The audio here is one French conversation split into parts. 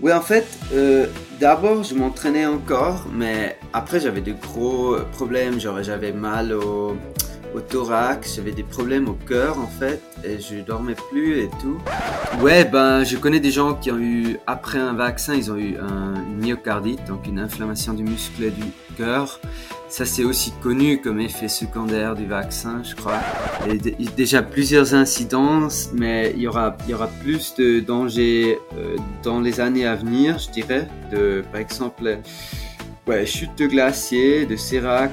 Oui, en fait, euh, d'abord, je m'entraînais encore, mais après, j'avais de gros problèmes. Genre, j'avais mal au au thorax, j'avais des problèmes au cœur en fait, et je dormais plus et tout. Ouais, ben je connais des gens qui ont eu, après un vaccin, ils ont eu un, une myocardite, donc une inflammation du muscle du cœur. Ça c'est aussi connu comme effet secondaire du vaccin, je crois. A déjà plusieurs incidences, mais il y aura, il y aura plus de dangers euh, dans les années à venir, je dirais. De, par exemple, ouais, chute de glacier, de sérac.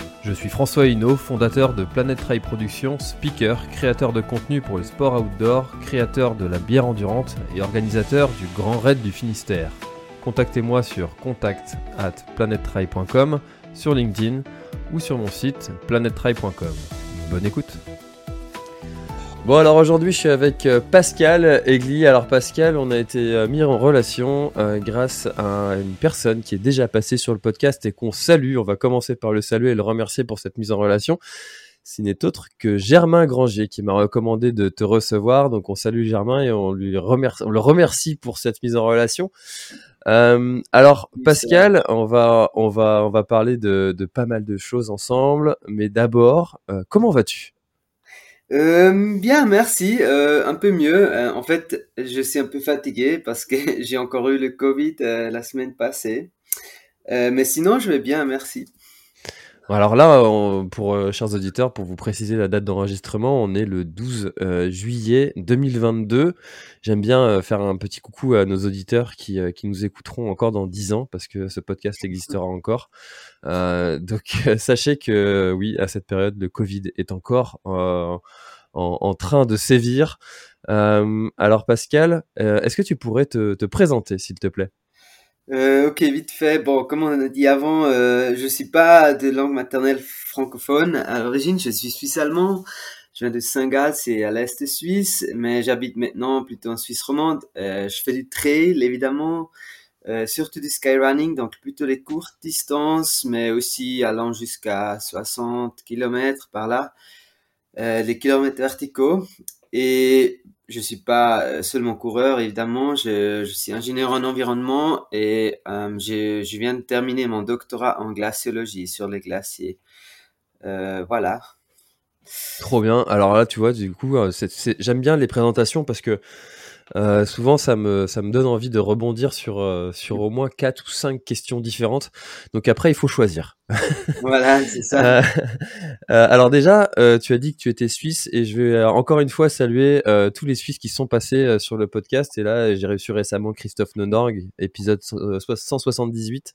Je suis François Hinault, fondateur de Planet Trail Productions, speaker, créateur de contenu pour le sport outdoor, créateur de la bière endurante et organisateur du Grand Raid du Finistère. Contactez-moi sur contact at sur LinkedIn ou sur mon site planettrail.com. Bonne écoute Bon alors aujourd'hui je suis avec euh, Pascal Egli. Alors Pascal, on a été euh, mis en relation euh, grâce à une personne qui est déjà passée sur le podcast et qu'on salue. On va commencer par le saluer et le remercier pour cette mise en relation. Ce n'est autre que Germain Granger qui m'a recommandé de te recevoir. Donc on salue Germain et on lui remercie, on le remercie pour cette mise en relation. Euh, alors Pascal, on va on va on va parler de, de pas mal de choses ensemble, mais d'abord, comment vas-tu? Euh, bien, merci. Euh, un peu mieux. Euh, en fait, je suis un peu fatigué parce que j'ai encore eu le Covid euh, la semaine passée. Euh, mais sinon, je vais bien, merci. Alors là, pour chers auditeurs, pour vous préciser la date d'enregistrement, on est le 12 juillet 2022. J'aime bien faire un petit coucou à nos auditeurs qui, nous écouteront encore dans 10 ans parce que ce podcast existera encore. donc sachez que oui, à cette période, le Covid est encore en, train de sévir. Euh, alors Pascal, euh, est-ce que tu pourrais te, présenter, s'il te plaît? Euh, ok, vite fait. Bon, comme on a dit avant, euh, je suis pas de langue maternelle francophone. À l'origine, je suis suisse-allemand. Je viens de Saint-Gall, c'est à l'est Suisse, mais j'habite maintenant plutôt en Suisse romande. je fais du trail, évidemment, surtout du skyrunning, donc plutôt les courtes distances, mais aussi allant jusqu'à 60 km par là euh, les kilomètres verticaux. Et je suis pas euh, seulement coureur, évidemment, je, suis ingénieur en environnement et euh, je, viens de terminer mon doctorat en glaciologie sur les glaciers. Euh, voilà. Trop bien. Alors là, tu vois, du coup, j'aime bien les présentations parce que euh, souvent, ça me, ça me donne envie de rebondir sur, euh, sur au moins quatre ou cinq questions différentes. Donc après, il faut choisir. voilà, c'est ça. Euh, alors déjà, tu as dit que tu étais suisse et je vais encore une fois saluer tous les Suisses qui sont passés sur le podcast. Et là, j'ai reçu récemment Christophe Nondorg, épisode 178.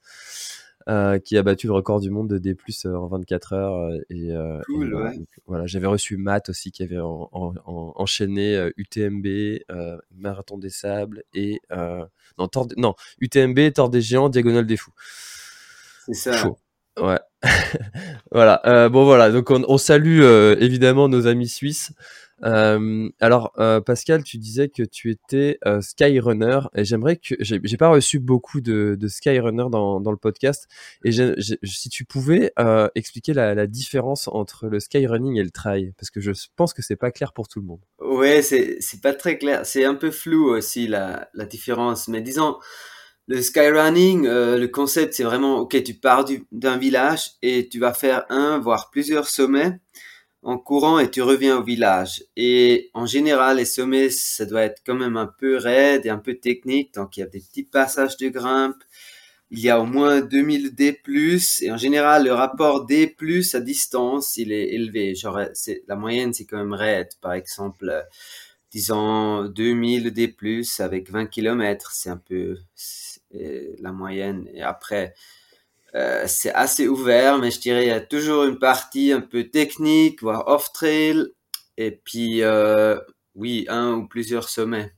Euh, qui a battu le record du monde de D+ euh, en 24 heures. Euh, et, cool, ouais. voilà, j'avais reçu Matt aussi qui avait en, en, enchaîné UTMB, Marathon des Sables et non, Tor, non UTMB, Tort des Géants, Diagonale des Fous. C'est ça. Ouais. voilà. bon voilà. Donc on, on salue évidemment nos amis suisses. Euh, alors, euh, Pascal, tu disais que tu étais euh, Skyrunner et j'aimerais que j'ai pas reçu beaucoup de, Skyrunner dans, le podcast et si tu pouvais expliquer la, différence entre le skyrunning et le trail parce que je pense que c'est pas clair pour tout le monde. Ouais, c'est pas très clair, c'est un peu flou aussi la différence, mais disons le skyrunning, le concept, c'est vraiment, ok, tu pars d'un village et tu vas faire un, voire plusieurs sommets en courant et tu reviens au village. Et en général, les sommets, ça doit être quand même un peu raide et un peu technique. Donc, il y a des petits passages de grimpe. Il y a au moins 2000 D+, et en général, le rapport D+, à distance, il est élevé. Genre, c'est, la moyenne, c'est quand même raide. Par exemple, euh, disons 2000 D+, avec 20 km, c'est un peu la moyenne. Et après, euh, c'est assez ouvert, mais je dirais il y a toujours une partie un peu technique, voire off-trail, et puis euh, oui, un ou plusieurs sommets.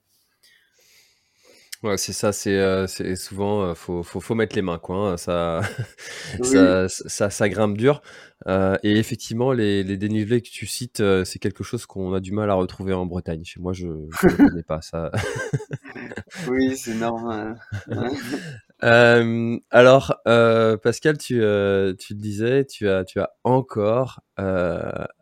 Ouais, c'est ça, c'est euh, souvent, euh, faut, faut, faut mettre les mains, quoi. Hein, ça, ça, ça, ça grimpe dur. Euh, et effectivement, les, les dénivelés que tu cites, c'est quelque chose qu'on a du mal à retrouver en Bretagne. Chez moi, je ne connais pas ça. Oui, c'est normal. Euh, alors, euh, Pascal, tu, euh, tu le disais, tu as, tu as encore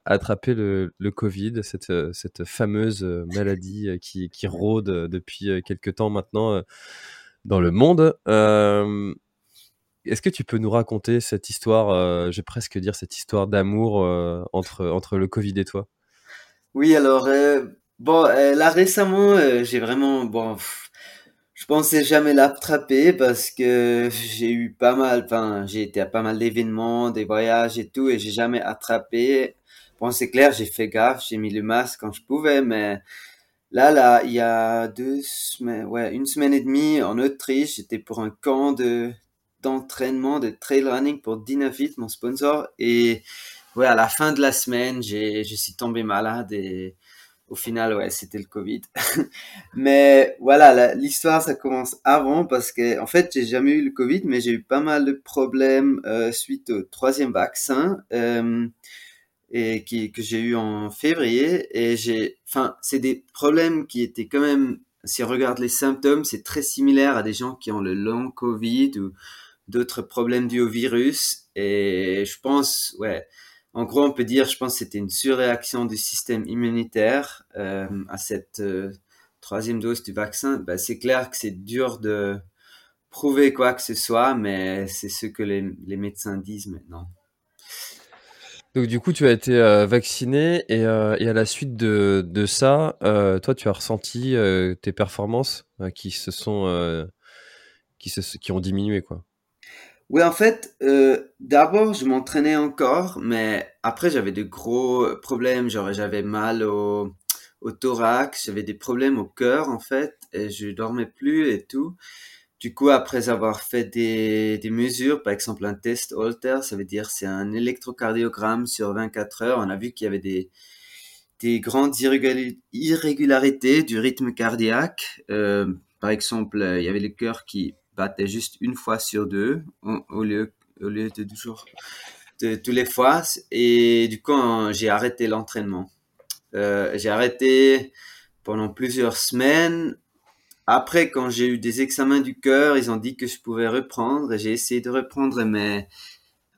attrapé le, le Covid, cette, cette fameuse maladie qui, qui rôde depuis quelques temps maintenant dans le monde. Est-ce que tu peux nous raconter cette histoire, je vais presque dire cette histoire d'amour entre, entre le Covid et toi? Oui, alors, bon, là récemment, j'ai vraiment, bon, je pensais jamais l'attraper parce que j'ai eu pas mal, enfin, j'ai été à pas mal d'événements, des voyages et tout, et j'ai jamais attrapé. Bon, c'est clair, j'ai fait gaffe, j'ai mis le masque quand je pouvais, mais là, là, il y a deux semaines, ouais, une semaine et demie en Autriche, j'étais pour un camp de d'entraînement de trail running pour Dynafit, mon sponsor, et ouais, à la fin de la semaine, j'ai, je suis tombé malade et au final, ouais, c'était le Covid. mais voilà, l'histoire, ça commence avant parce que, en fait, j'ai jamais eu le Covid, mais j'ai eu pas mal de problèmes euh, suite au troisième vaccin euh, et qui, que j'ai eu en février. Et j'ai, enfin, c'est des problèmes qui étaient quand même, si on regarde les symptômes, c'est très similaire à des gens qui ont le long Covid ou d'autres problèmes dus au virus. Et je pense, ouais en gros, on peut dire, je pense, que c'était une surréaction du système immunitaire euh, à cette euh, troisième dose du vaccin. Ben, c'est clair que c'est dur de prouver quoi que ce soit, mais c'est ce que les, médecins disent maintenant. Donc du coup, tu as été euh, vacciné et, à la suite de, ça, toi, tu as ressenti tes performances qui se sont qui, ont diminué, quoi. Oui, en fait, euh, d'abord, je m'entraînais encore, mais après, j'avais de gros problèmes. J'avais mal au, thorax, j'avais des problèmes au cœur, en fait, et je dormais plus et tout. Du coup, après avoir fait des, mesures, par exemple un test Holter, ça veut dire c'est un électrocardiogramme sur 24 heures, on a vu qu'il y avait des, des grandes irrégularités du rythme cardiaque. Euh, par exemple, il y avait le cœur qui battait juste une fois sur deux au, lieu, au lieu de toujours de tous les fois. Et du coup, j'ai arrêté l'entraînement. Euh, j'ai arrêté pendant plusieurs semaines. Après, quand j'ai eu des examens du cœur, ils ont dit que je pouvais reprendre j'ai essayé de reprendre, mais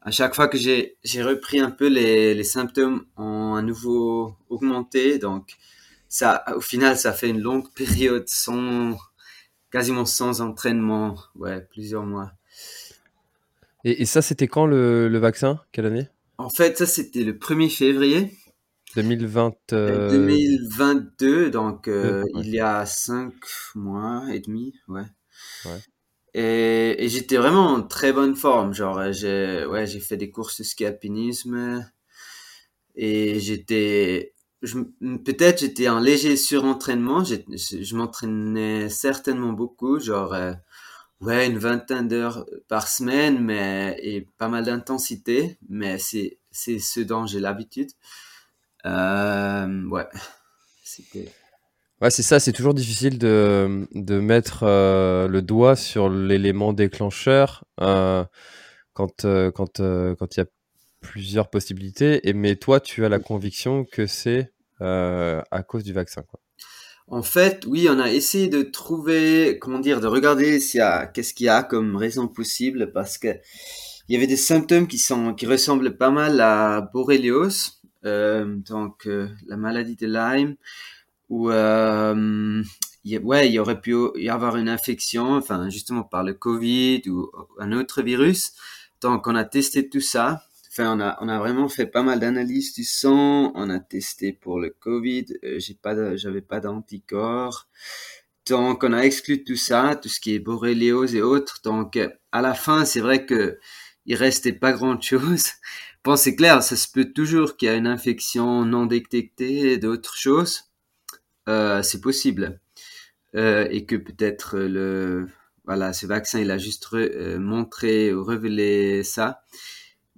à chaque fois que j'ai, j'ai repris un peu les, les symptômes ont à nouveau augmenté. Donc, ça, au final, ça fait une longue période sans, quasiment sans entraînement, ouais, plusieurs mois. Et, ça, c'était quand le, vaccin? Quelle année? En fait, ça, c'était le 1er février. 2020, 2022, euh, donc euh, il y a 5 mois et demi, ouais. ouais. Et, et j'étais vraiment en très bonne forme, genre j'ai ouais, j'ai fait des courses de ski alpinisme et j'étais peut-être j'étais en léger surentraînement. Je, je m'entraînais certainement beaucoup, genre euh, ouais une vingtaine d'heures par semaine, mais et pas mal d'intensité. Mais c'est c'est ce dont j'ai l'habitude. Euh, ouais. Ouais, c'est ça, c'est toujours difficile de, de mettre euh, le doigt sur l'élément déclencheur euh, quand quand quand il y a plusieurs possibilités. Et, mais toi, tu as la conviction que c'est euh, à cause du vaccin. Quoi. En fait, oui, on a essayé de trouver, comment dire, de regarder s'il qu'est-ce qu'il y a comme raison possible, parce que il y avait des symptômes qui sont, qui ressemblent pas mal à Borrelios, euh, donc euh, la maladie de Lyme, ou euh, ouais, il y aurait pu y avoir une infection, enfin, justement par le Covid ou un autre virus. Donc, on a testé tout ça. Enfin, on a, a vraiment fait pas mal d'analyses du sang. On a testé pour le Covid. Euh, j'ai pas, j'avais pas d'anticorps. Donc, on a exclu tout ça, tout ce qui est borréliose et autres. Donc, à la fin, c'est vrai que il restait pas grand chose. Bon, c'est clair, ça se peut toujours qu'il y ait une infection non détectée, d'autres choses. Euh, c'est possible. Euh, et que peut-être le, voilà, ce vaccin, il a juste euh, montré ou révélé ça.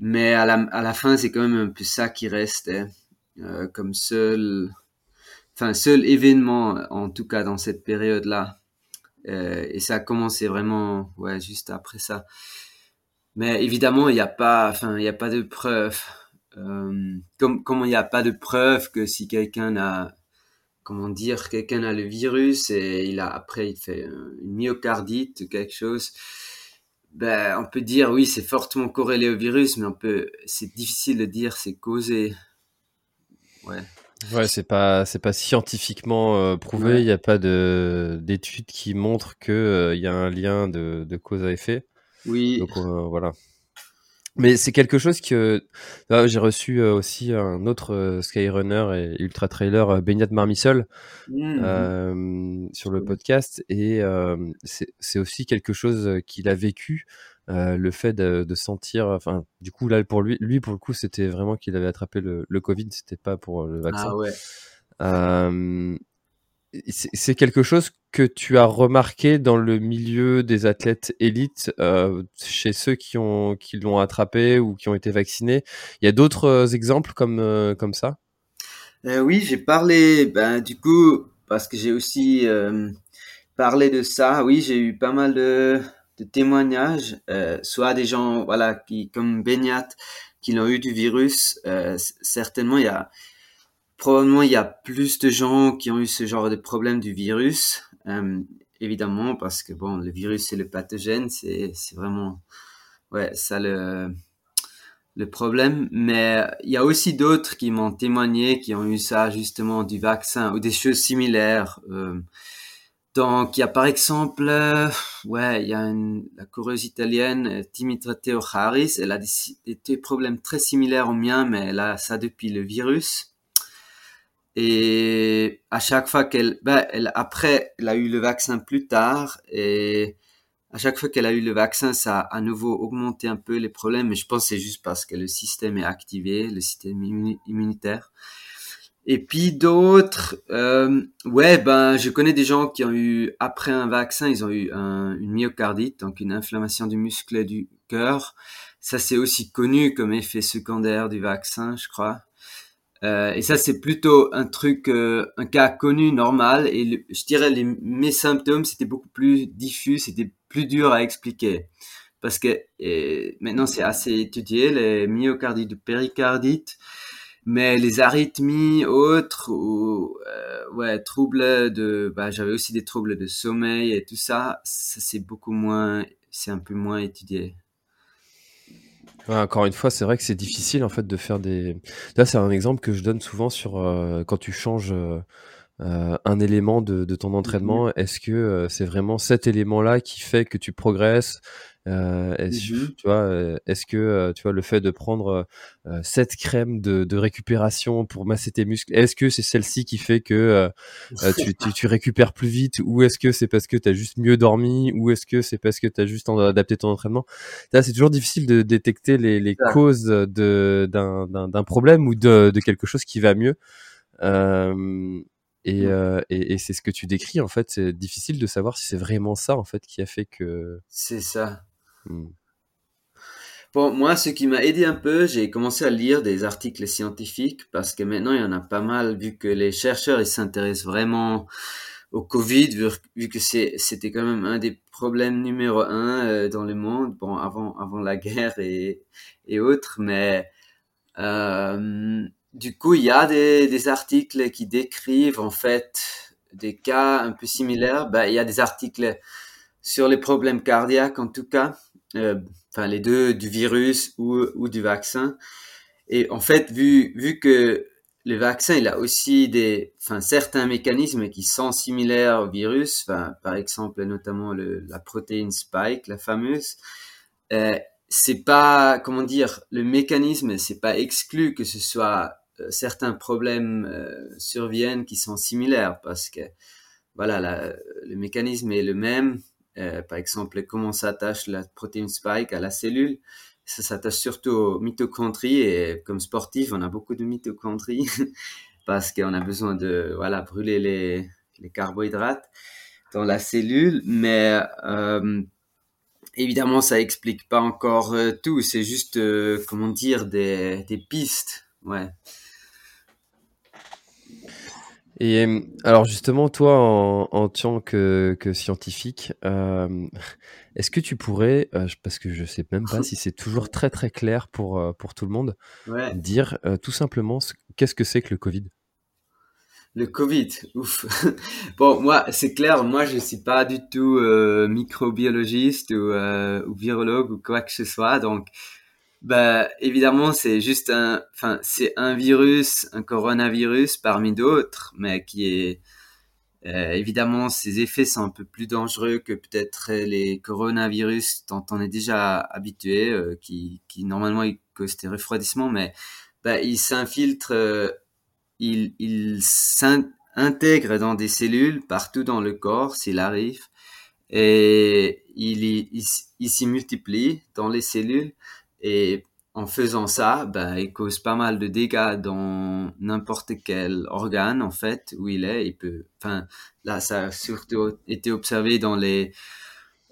Mais à la, à la fin, c'est quand même un peu ça qui reste hein. euh, comme seul, enfin, seul événement, en tout cas dans cette période-là. Euh, et ça a commencé vraiment, ouais, juste après ça. Mais évidemment, il n'y a pas, enfin, a pas de preuve. Euh, comme, comme il n'y a pas de preuve que si quelqu'un a, comment dire, quelqu'un a le virus et il a, après, il fait une myocardite, quelque chose, ben, on peut dire, oui, c'est fortement corrélé au virus, mais on peut, c'est difficile de dire c'est causé. Ouais. Ouais, c'est pas c'est pas scientifiquement euh, prouvé. Il n'y a pas de d'études qui montrent que euh, il y a un lien de, de cause à effet. Oui. Donc euh, voilà. Mais c'est quelque chose que j'ai reçu aussi un autre Skyrunner et ultra trailer Beignat Marmissol mmh. sur le podcast et c'est aussi quelque chose qu'il a vécu le fait de, de, sentir enfin du coup là pour lui lui pour le coup c'était vraiment qu'il avait attrapé le, le Covid c'était pas pour le vaccin ah ouais. C'est quelque chose que tu as remarqué dans le milieu des athlètes élites, euh, chez ceux qui qui l'ont attrapé ou qui ont été vaccinés. Il y a d'autres euh, exemples comme euh, comme ça? Oui, j'ai parlé. Ben du coup, parce que j'ai aussi parlé de ça. Oui, j'ai eu pas mal de, témoignages, soit des gens voilà qui comme Beignat qui l'ont eu du virus. certainement, il y a probablement il y a plus de gens qui ont eu ce genre de problème du virus, euh, évidemment, parce que bon, le virus c'est le pathogène, c'est vraiment ouais ça le le problème. Mais il y a aussi d'autres qui m'ont témoigné, qui ont eu ça justement du vaccin ou des choses similaires. Euh, donc, il y a par exemple, euh, ouais, il y a une, la coureuse italienne Timitra Teoharis, elle a des, des, problèmes très similaires aux miens, mais elle a ça depuis le virus. Et à chaque fois qu'elle, ben, elle, après, elle a eu le vaccin plus tard et à chaque fois qu'elle a eu le vaccin, ça a à nouveau augmenté un peu les problèmes. Mais je pense que c'est juste parce que le système est activé, le système immunitaire. Et puis d'autres, euh, ouais, ben, je connais des gens qui ont eu, après un vaccin, ils ont eu un, une myocardite, donc une inflammation du muscle du cœur. Ça, c'est aussi connu comme effet secondaire du vaccin, je crois. Euh, et ça, c'est plutôt un truc, euh, un cas connu, normal. Et je dirais, les, mes symptômes, c'était beaucoup plus diffus, c'était plus dur à expliquer. Parce que maintenant, c'est assez étudié, les myocardites de péricardite. Mais les arythmies autres, ou euh, ouais, troubles de... Bah, J'avais aussi des troubles de sommeil et tout ça, ça c'est beaucoup moins... C'est un peu moins étudié encore une fois, c'est vrai que c'est difficile en fait de faire des. Là, c'est un exemple que je donne souvent sur euh, quand tu changes euh, euh, un élément de, de ton entraînement. Mmh est-ce que c'est vraiment cet élément-là qui fait que tu progresses euh, est-ce, mmh tu vois, est-ce que tu vois le fait de prendre cette crème de, de, récupération pour masser tes muscles, est-ce que c'est celle-ci qui fait que tu, tu, tu, récupères plus vite, ou est-ce que c'est parce que tu as juste mieux dormi, ou est-ce que c'est parce que tu as juste adapté ton entraînement? Là, c'est toujours difficile de détecter les, les causes de, d'un, d'un, problème ou de, de, quelque chose qui va mieux. Euh, et, mmh. et, et, c'est ce que tu décris en fait. C'est difficile de savoir si c'est vraiment ça en fait qui a fait que. C'est ça. Hmm. Bon, moi, ce qui m'a aidé un peu, j'ai commencé à lire des articles scientifiques parce que maintenant, il y en a pas mal, vu que les chercheurs, ils s'intéressent vraiment au Covid, vu, que c'était quand même un des problèmes numéro un euh, dans le monde, bon, avant, avant la guerre et, et autres, mais euh, du coup, il y a des, articles qui décrivent en fait des cas un peu similaires. Ben, il y a des articles sur les problèmes cardiaques en tout cas, enfin les deux du virus ou, ou du vaccin. Et en fait, vu, vu que le vaccin, il a aussi des, enfin, certains mécanismes qui sont similaires au virus, enfin, par exemple, notamment le, la protéine spike, la fameuse. Euh, c'est pas, comment dire, le mécanisme, c'est pas exclu que ce soit euh, certains problèmes euh, surviennent qui sont similaires parce que, voilà, la, le mécanisme est le même. Euh, par exemple, comment s'attache la protéine spike à la cellule? Ça s'attache surtout aux mitochondries et comme sportif, on a beaucoup de mitochondries parce qu'on a besoin de voilà brûler les, les carbohydrates dans la cellule, mais euh, évidemment ça explique pas encore euh, tout, c'est juste comment dire des, des pistes, ouais. Et alors justement, toi, en, en tant que, que scientifique, euh, est-ce que tu pourrais, euh, parce que je sais même pas si c'est toujours très très clair pour, euh, pour tout le monde, Ouais. dire euh, tout simplement ce- qu'est-ce que c'est que le Covid? Le Covid, ouf. Bon, moi, c'est clair, moi, je suis pas du tout euh, microbiologiste ou, euh, ou virologue ou quoi que ce soit. Donc, bah, évidemment, c'est juste un, enfin, c'est un virus, un coronavirus parmi d'autres, mais qui est, euh, évidemment, ses effets sont un peu plus dangereux que peut-être les coronavirus dont on est déjà habitué, euh, qui, qui normalement ils causent des refroidissements, mais bah, ils s'infiltrent. euh, il, il s'intègre dans des cellules partout dans le corps s'il arrive et il, y- il, s'y multiplie dans les cellules et en faisant ça, ben, il cause pas mal de dégâts dans n'importe quel organe en fait où il est. Il peut, enfin, là, ça a surtout été observé dans les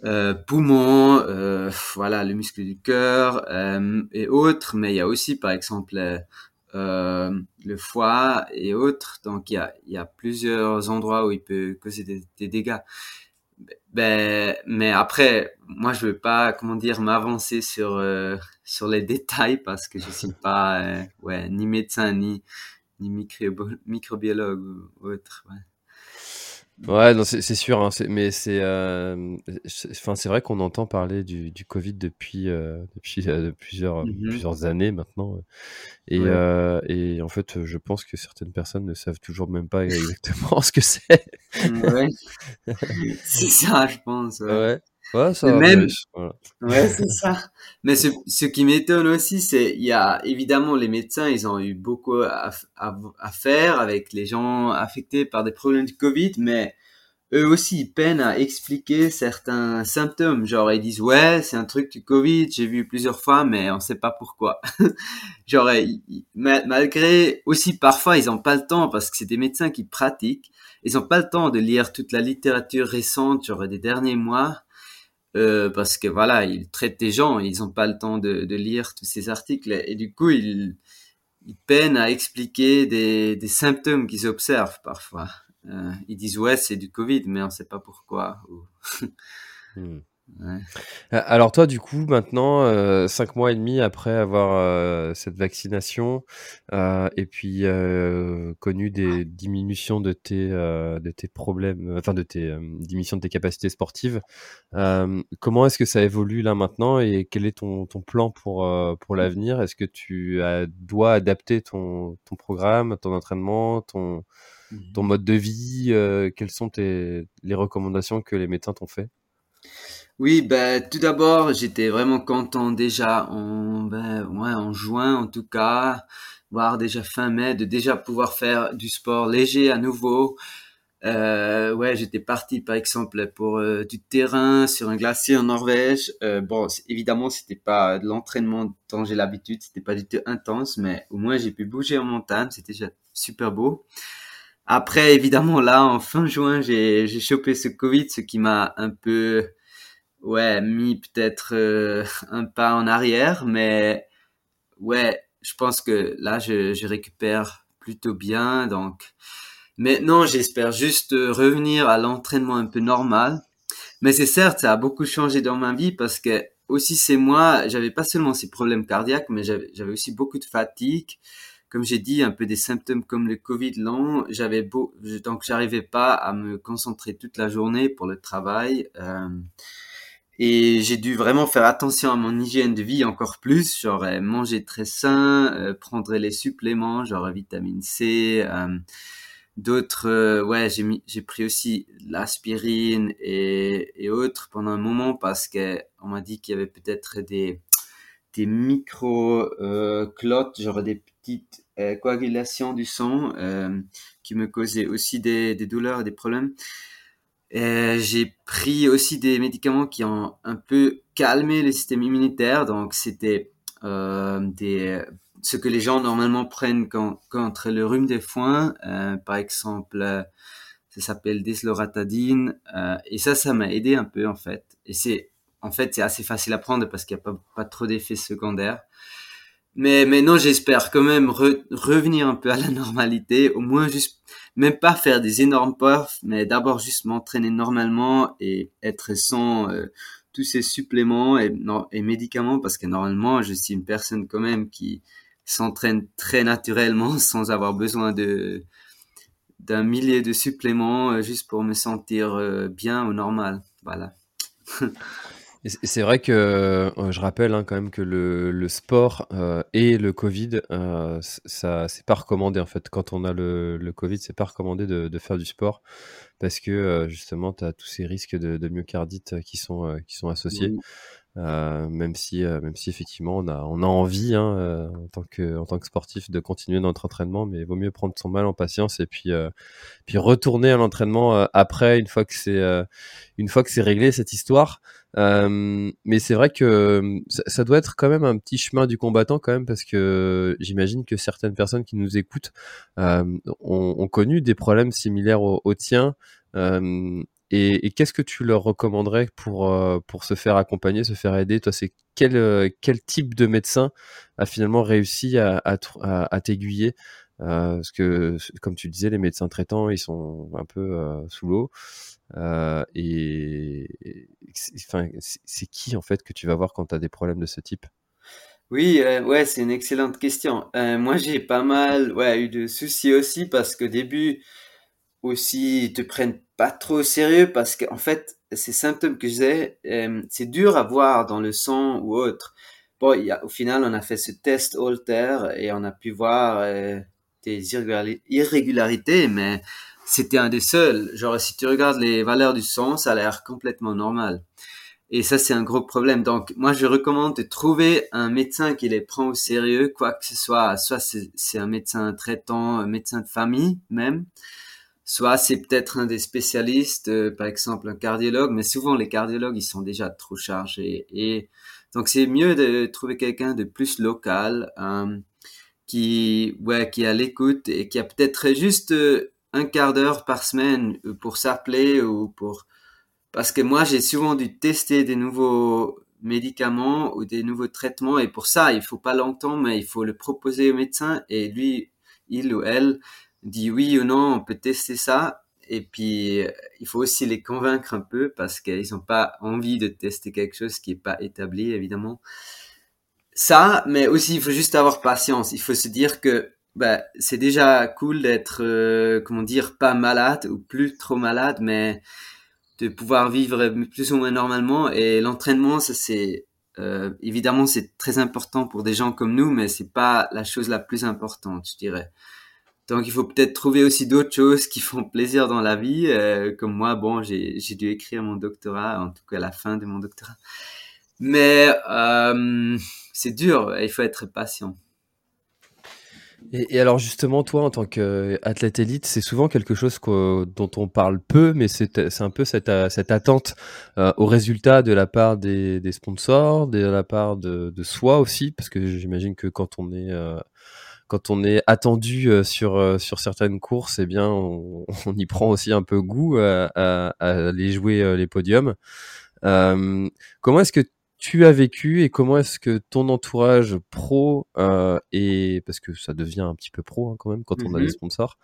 euh, poumons, euh, voilà, le muscle du cœur euh, et autres, mais il y a aussi par exemple le foie et autres. Donc il y a, plusieurs endroits où il peut causer des dégâts. Ben, mais après, moi je veux pas, comment dire, m'avancer sur euh, sur les détails parce que je suis pas, euh, ouais, ni médecin ni ni microbiologue ou autre. Ouais. Ouais, non, c'est sûr, hein, mais c'est, euh, c'est- vrai qu'on entend parler du, du Covid depuis, euh, depuis euh, plusieurs, Mhm. plusieurs années maintenant. Et, Ouais. et en fait, je pense que certaines personnes ne savent toujours même pas exactement ce que c'est. Ouais. C'est ça, je pense. Ouais. Ouais, ça même- mais je- voilà. Ouais, c'est ça. Mais ce, ce qui m'étonne aussi, c'est il y a évidemment les médecins, ils ont eu beaucoup à, à, à faire avec les gens affectés par des problèmes de Covid, mais eux aussi ils peinent à expliquer certains symptômes. Genre ils disent ouais, c'est un truc du Covid, j'ai vu plusieurs fois, mais on sait pas pourquoi. Genre ils- ils- ma- malgré aussi parfois ils ont pas le temps parce que c'est des médecins qui pratiquent, ils ont pas le temps de lire toute la littérature récente genre des derniers mois. Euh, parce que voilà, ils traitent des gens, ils n'ont pas le temps de, lire tous ces articles et du coup ils, peinent à expliquer des, symptômes qu'ils observent parfois. Euh, ils disent ouais c'est du Covid mais on sait pas pourquoi. Ou- Hmm. Ouais. Euh, Alors toi, du coup, maintenant, euh, cinq mois et demi après avoir euh, cette vaccination euh, et puis connu des diminutions de tes de tes problèmes, enfin de tes diminutions de tes capacités sportives, comment est-ce que ça évolue là maintenant et quel est ton, ton plan pour pour l'avenir? Est-ce que tu as- dois adapter ton ton programme, ton entraînement, ton ton mode de vie Quelles sont tes les recommandations que les médecins t'ont fait? Oui, ben tout d'abord, j'étais vraiment content déjà en ben ouais, en juin en tout cas, voire déjà fin mai, de déjà pouvoir faire du sport léger à nouveau. Euh, ouais, j'étais parti par exemple pour euh, du terrain sur un glacier en Norvège. Euh, bon, évidemment, c'était pas de l'entraînement dont j'ai l'habitude, c'était pas du tout intense, mais au moins j'ai pu bouger en montagne, c'était déjà super beau. Après, évidemment, là, en fin juin, j'ai j'ai chopé ce Covid, ce qui m'a un peu ouais, mis peut-être euh, un pas en arrière, mais ouais, je pense que là, je, récupère plutôt bien. Donc, maintenant, j'espère juste euh, revenir à l'entraînement un peu normal. Mais c'est certes, ça a beaucoup changé dans ma vie parce que aussi c'est moi, j'avais pas seulement ces problèmes cardiaques, mais j'avais aussi beaucoup de fatigue. Comme j'ai dit, un peu des symptômes comme le Covid long. J'avais beau, donc j'arrivais pas à me concentrer toute la journée pour le travail. Euh, Et j'ai dû vraiment faire attention à mon hygiène de vie encore plus. Genre manger très sain, prendre les suppléments, genre vitamine C, d'autres ouais j'ai pris aussi l'aspirine et, et autres pendant un moment parce que on m'a dit qu'il y avait peut-être des des micro euh, genre des petites euh, coagulations du sang euh, qui me causaient aussi des, des douleurs des problèmes j'ai pris aussi des médicaments qui ont un peu calmé le système immunitaire donc c'était des ce que les gens normalement prennent quand, contre le rhume des foins, euh, par exemple, euh, ça s'appelle desloratadine, euh, et ça, ça m'a aidé un peu en fait. Et c'est, en fait, c'est assez facile à prendre parce qu'il n'y a pas, pas trop d'effets secondaires. Mais maintenant, j'espère quand même revenir un peu à la normalité, au moins juste, même pas faire des énormes perfs, mais d'abord juste m'entraîner normalement et être sans euh, tous ces suppléments et, médicaments, parce que normalement, je suis une personne quand même qui, s'entraîne très naturellement sans avoir besoin de d'un millier de suppléments euh, juste pour me sentir euh, bien ou normal. Voilà. C'est vrai que euh, je rappelle hein, quand même que le, le sport et le Covid, ça c'est pas recommandé en fait. Quand on a le, le Covid, c'est pas recommandé de, de, faire du sport parce que justement tu as tous ces risques de, de myocardite qui sont, qui sont associés. Euh, même si, euh, même si effectivement on a, on a envie hein, euh, en tant que, en tant que sportif de continuer notre entraînement, mais il vaut mieux prendre son mal en patience et puis, puis retourner à l'entraînement après une fois que c'est, une fois que c'est réglé cette histoire. Mais c'est vrai que ça, doit être quand même un petit chemin du combattant quand même parce que j'imagine que certaines personnes qui nous écoutent ont, ont, connu des problèmes similaires aux, aux tiens. Et, et qu'est-ce que tu leur recommanderais pour, euh, pour se faire accompagner, se faire aider? Toi, c'est quel, euh, quel type de médecin a finalement réussi à, à, à, t'aiguiller? Euh, Parce que, comme tu disais, les médecins traitants, ils sont un peu euh, sous l'eau. Euh, et enfin, c'est qui en fait que tu vas voir quand tu as des problèmes de ce type? Oui, ouais, c'est une excellente question. moi, j'ai pas mal, ouais, eu de soucis aussi parce qu'au début, aussi, ils te prennent pas trop au sérieux parce qu'en fait, ces symptômes que j'ai, euh, c'est dur à voir dans le sang ou autre. Bon, au final, on a fait ce test Holter et on a pu voir euh, des irrégularités, mais c'était un des seuls. Genre, si tu regardes les valeurs du sang, ça a l'air complètement normal. Et ça, c'est un gros problème. Donc, moi, je recommande de trouver un médecin qui les prend au sérieux, quoi que ce soit. Soit c'est un médecin traitant, un médecin de famille même soit c'est peut-être un des spécialistes, euh, par exemple un cardiologue, mais souvent les cardiologues ils sont déjà trop chargés et donc c'est mieux de trouver quelqu'un de plus local euh, qui ouais qui est à l'écoute et qui a peut-être juste euh, un quart d'heure par semaine pour s'appeler ou pour parce que moi j'ai souvent dû tester des nouveaux médicaments ou des nouveaux traitements et pour ça il faut pas longtemps mais il faut le proposer au médecin et lui il ou elle dit oui ou non, on peut tester ça. Et puis, il faut aussi les convaincre un peu parce qu'ils n'ont pas envie de tester quelque chose qui n'est pas établi, évidemment. Ça, mais aussi, il faut juste avoir patience. Il faut se dire que bah, c'est déjà cool d'être, euh, comment dire, pas malade ou plus trop malade, mais de pouvoir vivre plus ou moins normalement. Et l'entraînement, ça c'est euh, évidemment c'est très important pour des gens comme nous, mais c'est pas la chose la plus importante, je dirais. Donc il faut peut-être trouver aussi d'autres choses qui font plaisir dans la vie. Euh, comme moi, bon, j'ai dû écrire mon doctorat, en tout cas la fin de mon doctorat. Mais euh, c'est dur, il faut être patient. Et, et, alors justement, toi, en tant qu'athlète élite, c'est souvent quelque chose dont on parle peu, mais c'est un peu cette, cette attente euh, au résultat de la part des, des, sponsors, de la part de, de soi aussi, parce que j'imagine que quand on est euh, quand on est attendu euh, sur euh, sur certaines courses, eh bien, on, on, y prend aussi un peu goût à, à, à aller jouer euh, les podiums. Euh, comment est-ce que tu as vécu et comment est-ce que ton entourage pro euh, et parce que ça devient un petit peu pro hein, quand même quand on a des mm-hmm. sponsors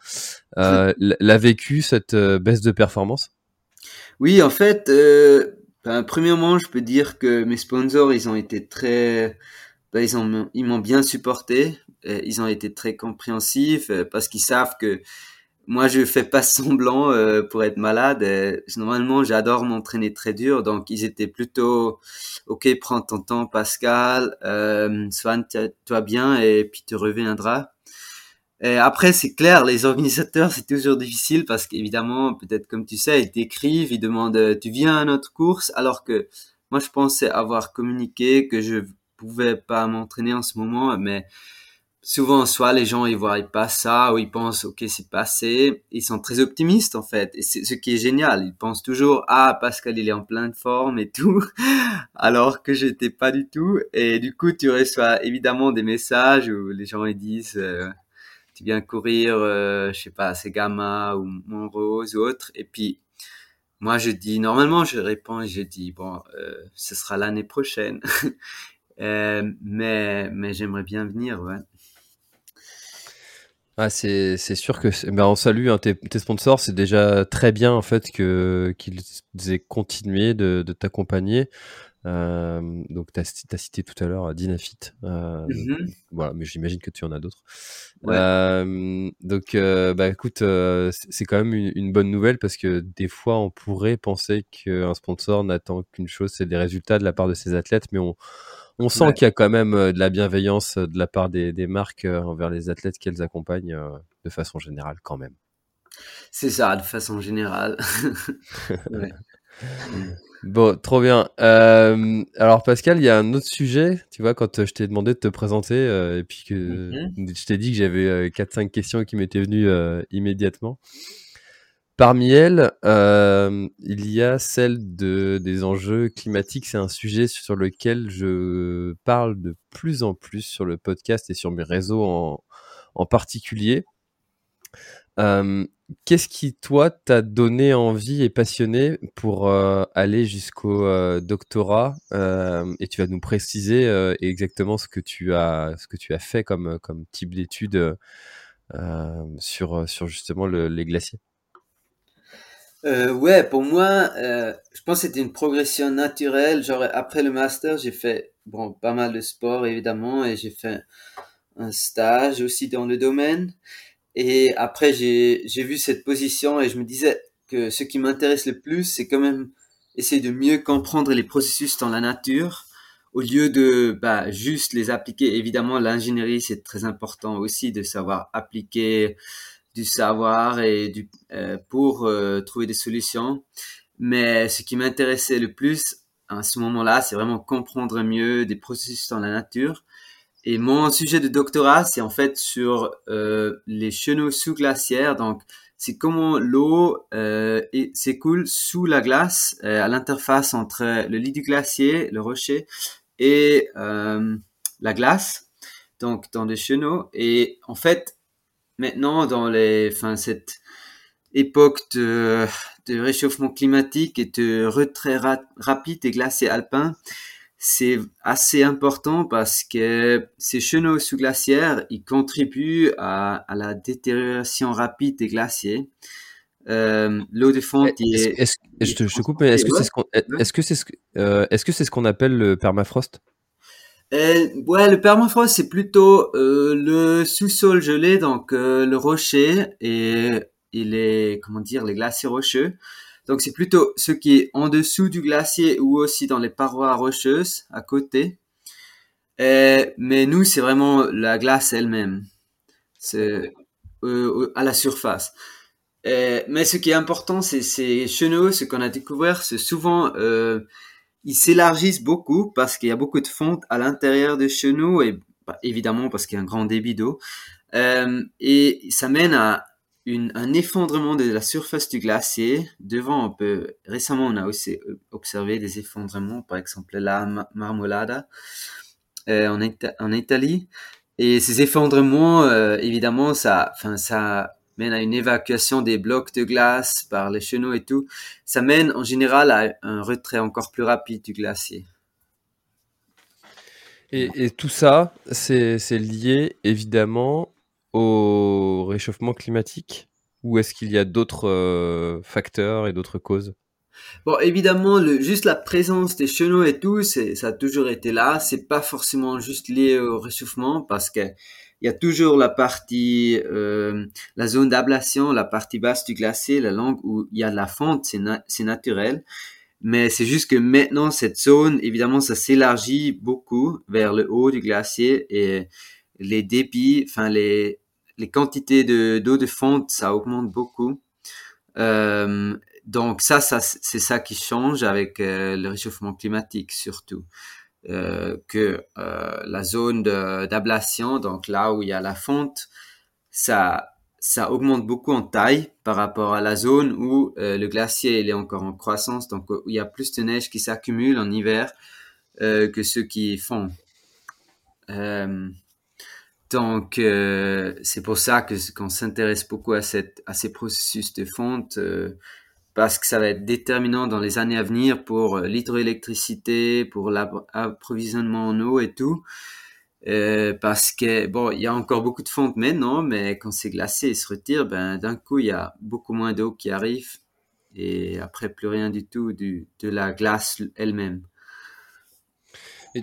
euh, l'a vécu cette baisse de performance? Oui, en fait, ben, premièrement, je peux dire que mes sponsors, ils ont été très, ben, ils ont ils m'ont bien supporté. Euh, ils ont été très compréhensifs euh, parce qu'ils savent que moi, je fais pas semblant euh, pour être malade. normalement, j'adore m'entraîner très dur, donc ils étaient plutôt OK. Prends ton temps, Pascal. Euh, soigne-toi bien et puis tu reviendras. Et après, c'est clair, les organisateurs, c'est toujours difficile parce qu'évidemment, peut-être comme tu sais, ils t'écrivent, ils demandent, tu viens à notre course, alors que moi, je pensais avoir communiqué que je pouvais pas m'entraîner en ce moment, mais souvent, soit les gens, ils voient pas ça, ou ils pensent, ok, c'est passé. Ils sont très optimistes, en fait. Et c'est ce qui est génial. Ils pensent toujours, ah, Pascal, il est en pleine forme et tout. Alors que j'étais pas du tout. Et du coup, tu reçois évidemment des messages où les gens, ils disent, euh, tu viens courir, euh, je sais pas, c'est Gamma ou Montrose ou autre. Et puis, moi, je dis, normalement, je réponds et je dis, bon, euh, ce sera l'année prochaine. euh, mais mais j'aimerais bien venir, ouais. Ah, c'est sûr que ben, on salue hein, tes, tes, sponsors, c'est déjà très bien en fait que qu'ils aient continué de, de t'accompagner. Euh, donc tu as, cité tout à l'heure euh, Dinafit, euh, mmh voilà, mais j'imagine que tu en as d'autres. Euh, donc euh, bah écoute, euh, c'est quand même une, une, bonne nouvelle parce que des fois on pourrait penser qu'un sponsor n'attend qu'une chose, c'est des résultats de la part de ses athlètes, mais on on sent qu'il y a quand même euh, de la bienveillance euh, de la part des, marques euh, envers les athlètes qu'elles accompagnent de façon générale quand même. C'est ça, de façon générale. Bon, trop bien. alors Pascal, il y a un autre sujet, tu vois, quand je t'ai demandé de te présenter et puis que je t'ai dit que j'avais 4-5 questions qui m'étaient venues immédiatement. Parmi elles, euh, il y a celle de, des enjeux climatiques. C'est un sujet sur lequel je parle de plus en plus sur le podcast et sur mes réseaux en, particulier. Euh, Qu'est-ce qui, toi, t'a donné envie et passionné pour euh, aller jusqu'au doctorat Et tu vas nous préciser exactement ce que tu as, ce que tu as fait comme, type d'études sur, sur justement le, les glaciers? Euh, ouais, pour moi, euh, je pense que c'était une progression naturelle. Genre, après le master, j'ai fait bon, pas mal de sport, évidemment, et j'ai fait un stage aussi dans le domaine. Et après, j'ai, vu cette position et je me disais que ce qui m'intéresse le plus, c'est quand même essayer de mieux comprendre les processus dans la nature au lieu de bah, juste les appliquer. Évidemment, l'ingénierie, c'est très important aussi de savoir appliquer du savoir et du, euh, pour euh, trouver des solutions. Mais ce qui m'intéressait le plus à ce moment-là, c'est vraiment comprendre mieux des processus dans la nature. Et mon sujet de doctorat, c'est en fait sur euh, les chenaux sous-glaciaires. Donc, c'est comment l'eau euh, s'écoule sous la glace euh, à l'interface entre le lit du glacier, le rocher, et la glace. Donc, dans des chenaux. Et en fait, maintenant dans les, enfin, cette époque de, de réchauffement climatique et de retrait rapide des glaciers alpins, c'est assez important parce que ces chenaux sous-glaciaires, ils contribuent à, à, la détérioration rapide des glaciers. Euh, l'eau de fonte est, est, je, te, je, te, coupe, mais est-ce que c'est ce qu'on est-ce que c'est ce, euh, est-ce que c'est ce qu'on appelle le permafrost? Euh, ouais, le permafrost, c'est plutôt euh, le sous-sol gelé, donc euh, le rocher et, et les, comment dire, les glaciers rocheux. Donc c'est plutôt ce qui est en dessous du glacier ou aussi dans les parois rocheuses à côté. Euh, mais nous, c'est vraiment la glace elle-même. À la surface. mais ce qui est important, c'est ces chenaux, ce qu'on a découvert, c'est souvent ils s'élargissent beaucoup parce qu'il y a beaucoup de fonte à l'intérieur des chenaux et bah, évidemment parce qu'il y a un grand débit d'eau. Euh, et ça mène à un effondrement de la surface du glacier. Devant, on peut, récemment, on a aussi observé des effondrements, par exemple la Marmolada euh, en, en, Italie. Et ces effondrements, euh, évidemment, ça, enfin, ça mène à une évacuation des blocs de glace par les chenaux et tout, ça mène en général à un retrait encore plus rapide du glacier. Et, et tout ça, c'est lié évidemment au réchauffement climatique ou est-ce qu'il y a d'autres euh, facteurs et d'autres causes? Bon, évidemment, le, juste la présence des chenaux et tout, ça a toujours été là. C'est pas forcément juste lié au réchauffement parce que il y a toujours la partie, euh, la zone d'ablation, la partie basse du glacier, la langue où il y a de la fonte, c'est naturel. Mais c'est juste que maintenant, cette zone, évidemment, ça s'élargit beaucoup vers le haut du glacier et les débits, enfin les, les quantités de d'eau de fonte, ça augmente beaucoup. Euh, donc ça, ça c'est ça qui change avec euh, le réchauffement climatique surtout. Euh, que euh, la zone d'ablation, donc là où il y a la fonte, ça, ça augmente beaucoup en taille par rapport à la zone où euh, le glacier il est encore en croissance, donc où il y a plus de neige qui s'accumule en hiver que ceux qui fondent. donc c'est pour ça que qu'on s'intéresse beaucoup à ces processus de fonte parce que ça va être déterminant dans les années à venir pour euh, l'hydroélectricité, pour l'approvisionnement en eau et tout. Euh, parce que bon, il y a encore beaucoup de fonte maintenant, mais quand c'est glacé et se retire, ben d'un coup il y a beaucoup moins d'eau qui arrive et après plus rien du tout du, de la glace elle-même.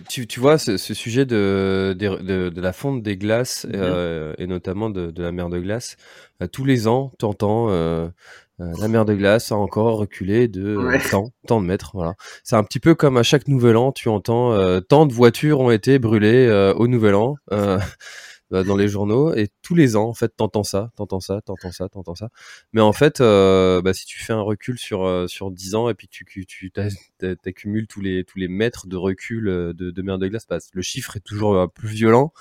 tu, tu, vois, ce, ce sujet de, de, de, la fonte des glaces, mm-hmm. euh, et notamment de, la mer de glace, tous les ans, tu entends euh, euh, la mer de glace a encore reculé de tant, tant de mètres. Voilà. C'est un petit peu comme à chaque nouvel an, tu entends euh, tant de voitures ont été brûlées euh, au nouvel an bah, dans les journaux et tous les ans en fait t'entends ça, t'entends ça, t'entends ça, t'entends ça. Mais en fait, bah, si tu fais un recul sur sur 10 ans et puis tu tu t'accumules tous les tous les mètres de recul de, de mer de glace, bah, le chiffre est toujours plus violent.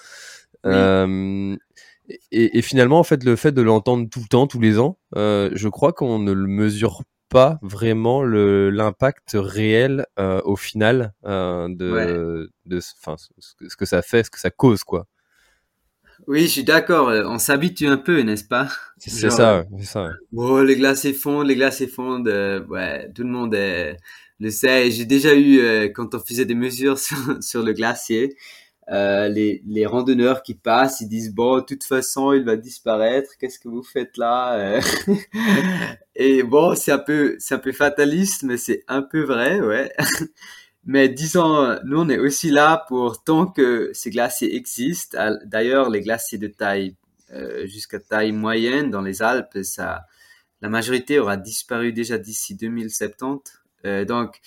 Et, finalement, en fait, le fait de l'entendre tout le temps, tous les ans, euh, je crois qu'on ne le mesure pas vraiment l'impact réel euh, au final euh, de, de ce que ça fait, ce que ça cause, quoi. Oui, je suis d'accord. On s'habitue un peu, n'est-ce pas? C'est ça, c'est ça. Bon, les glaciers fondent, les glaciers fondent. ouais, tout le monde le sait. J'ai déjà eu quand on faisait des mesures sur, sur le glacier. Euh, les, les, randonneurs qui passent, ils disent bon, de toute façon, il va disparaître. Qu'est-ce que vous faites là euh? Et bon, c'est un peu, c'est un peu fataliste, mais c'est un peu vrai, ouais. mais disons, nous, on est aussi là pour tant que ces glaciers existent. D'ailleurs, les glaciers de taille euh, jusqu'à taille moyenne dans les Alpes, ça, la majorité aura disparu déjà d'ici 2070. Euh, donc,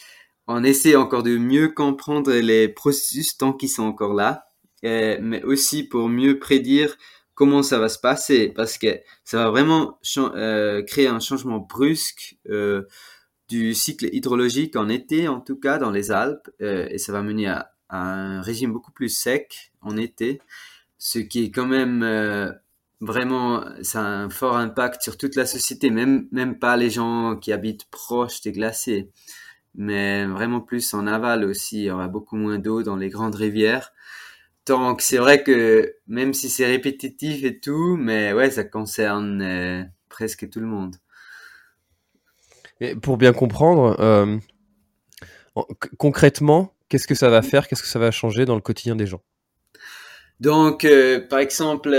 on essaie encore de mieux comprendre les processus tant qu'ils sont encore là, euh, mais aussi pour mieux prédire comment ça va se passer, parce que ça va vraiment euh, créer un changement brusque euh, du cycle hydrologique en été, en tout cas dans les Alpes, et ça va mener à, un régime beaucoup plus sec en été, ce qui est quand même vraiment, ça a un fort impact sur toute la société, même, même pas les gens qui habitent proches des glaciers mais vraiment plus en aval aussi. Il y aura beaucoup moins d'eau dans les grandes rivières. Donc c'est vrai que même si c'est répétitif et tout, mais ouais, ça concerne euh, presque tout le monde. Et pour bien comprendre, euh, concrètement, qu'est-ce que ça va faire? Qu'est-ce que ça va changer dans le quotidien des gens? Donc, euh, par exemple,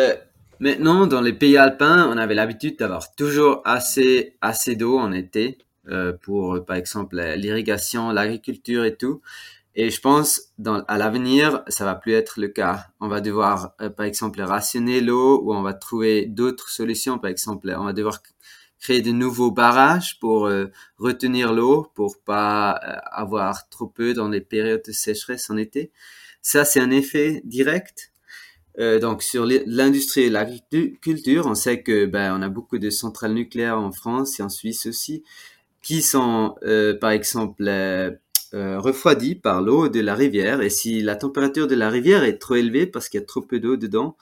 maintenant dans les pays alpins, on avait l'habitude d'avoir toujours assez assez d'eau en été. Euh, pour, par exemple, l'irrigation, l'agriculture et tout. Et je pense, dans, à l'avenir, ça va plus être le cas. On va devoir, euh, par exemple, rationner l'eau ou on va trouver d'autres solutions. Par exemple, on va devoir créer de nouveaux barrages pour euh, retenir l'eau, pour pas avoir trop peu dans les périodes de sécheresse en été. Ça, c'est un effet direct. Euh, donc sur l'industrie et l'agriculture, on sait que ben on a beaucoup de centrales nucléaires en France et en Suisse aussi qui sont, euh, par exemple, euh, euh, refroidis par l'eau de la rivière. Et si la température de la rivière est trop élevée parce qu'il y a trop peu d'eau dedans,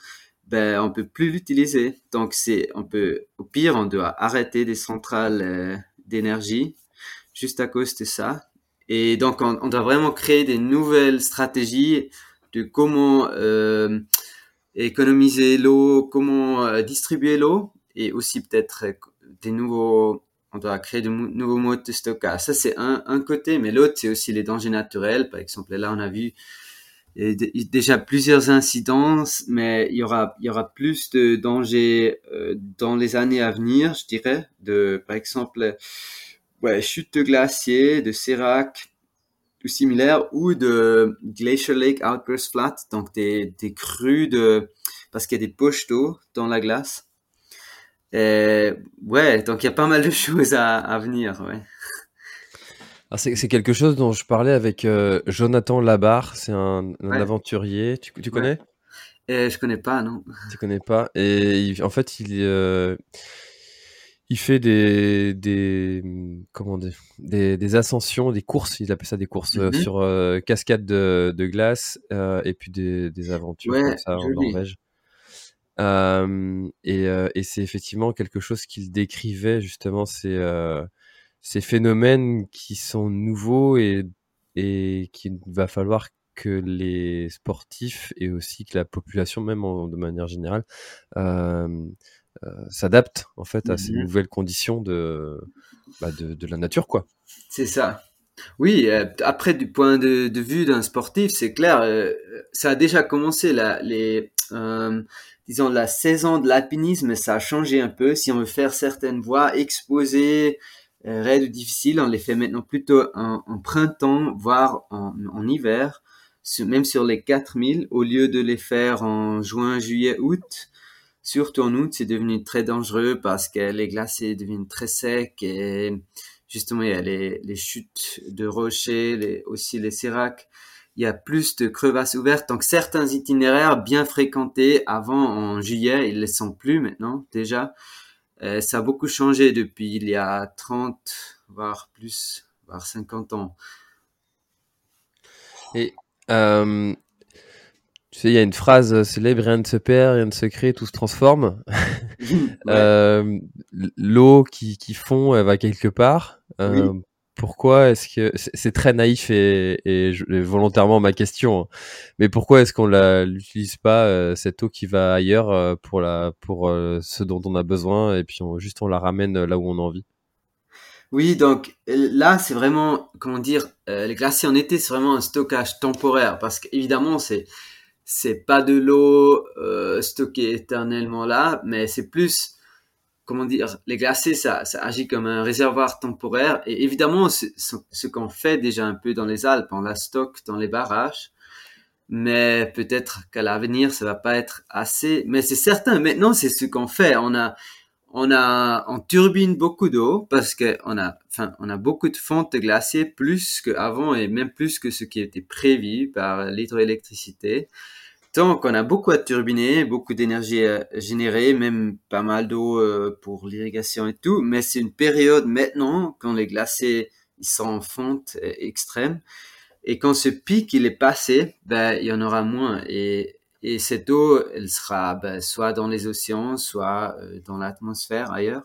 ben on peut plus l'utiliser. Donc c'est, on peut, au pire, on doit arrêter des centrales d'énergie juste à cause de ça. Et donc on, on, doit vraiment créer des nouvelles stratégies de comment économiser l'eau, comment distribuer l'eau, et aussi peut-être des nouveaux on doit créer de nouveaux modes de stockage. Ça, c'est un, un côté, mais l'autre, c'est aussi les dangers naturels. Par exemple, là, on a vu déjà plusieurs incidences, mais il y aura, il y aura plus de dangers euh, dans les années à venir, je dirais. De, par exemple, ouais, chute de glaciers, de sérac, ou similaires, ou de Glacier Lake Outburst Flat, donc des, des crues de, parce qu'il y a des poches d'eau dans la glace. Et ouais, donc il y a pas mal de choses à, à venir, ouais. C'est quelque chose dont je parlais avec euh, Jonathan Labarre, c'est un, un aventurier. Tu, tu connais? Ouais. Je connais pas, non. Tu connais pas? Et en fait, il, euh, il fait des, des, comment des, des, ascensions, des courses, il appelle ça des courses mm -hmm. sur euh, cascade de, de glace et puis des, des aventures ouais, comme ça en Norvège. Euh, et, et c'est effectivement quelque chose qu'il décrivait justement, ces phénomènes qui sont nouveaux et, et qu'il va falloir que les sportifs et aussi que la population même en, de manière générale euh, euh, s'adaptent en fait à ces Mhm. nouvelles conditions de, bah, de, de la nature quoi. C'est ça. Oui, euh, après du point de, de vue d'un sportif, c'est clair, ça a déjà commencé là, les, disons la saison de l'alpinisme, ça a changé un peu. Si on veut faire certaines voies exposées, euh, raides ou difficiles, on les fait maintenant plutôt en, printemps, voire en, hiver, même sur les 4000, au lieu de les faire en juin, juillet, août. Surtout en août, c'est devenu très dangereux parce que les glaciers deviennent très secs et justement, il y a les, chutes de rochers, aussi les séracs. Il y a plus de crevasses ouvertes. Donc, certains itinéraires bien fréquentés avant en juillet, ils ne les sont plus maintenant, déjà. Euh, ça a beaucoup changé depuis il y a 30, voire plus, voire 50 ans. Et euh, tu sais, il y a une phrase célèbre, rien ne se perd, rien ne se crée, tout se transforme. Ouais. Euh, L'eau qui, qui fond, elle va quelque part. Oui. Pourquoi est-ce que c'est très naïf et, volontairement ma question, hein. mais pourquoi est-ce qu'on l'utilise pas euh, cette eau qui va ailleurs euh, pour la pour euh, ce dont on a besoin et puis on, juste on la ramène là où on a envie? Oui, donc là, c'est vraiment, comment dire, les glaciers en été, c'est vraiment un stockage temporaire parce qu'évidemment, c'est c'est pas de l'eau stockée éternellement là, mais c'est plus, comment dire, les glaciers, ça, agit comme un réservoir temporaire. Et évidemment, ce, qu'on fait déjà un peu dans les Alpes, on la stocke dans les barrages, mais peut-être qu'à l'avenir, ça va pas être assez. Mais c'est certain, maintenant, c'est ce qu'on fait. On a on a, on turbine beaucoup d'eau parce que on a, enfin, on a beaucoup de fonte de glaciers plus qu'avant et même plus que ce qui était prévu par l'hydroélectricité. Donc, on a beaucoup à turbiner, beaucoup d'énergie à générer, même pas mal d'eau euh, pour l'irrigation et tout. Mais c'est une période maintenant quand les glaciers ils sont en fonte euh, extrême et quand ce pic il est passé, ben il y en aura moins et et cette eau, elle sera ben, soit dans les océans, soit euh, dans l'atmosphère ailleurs,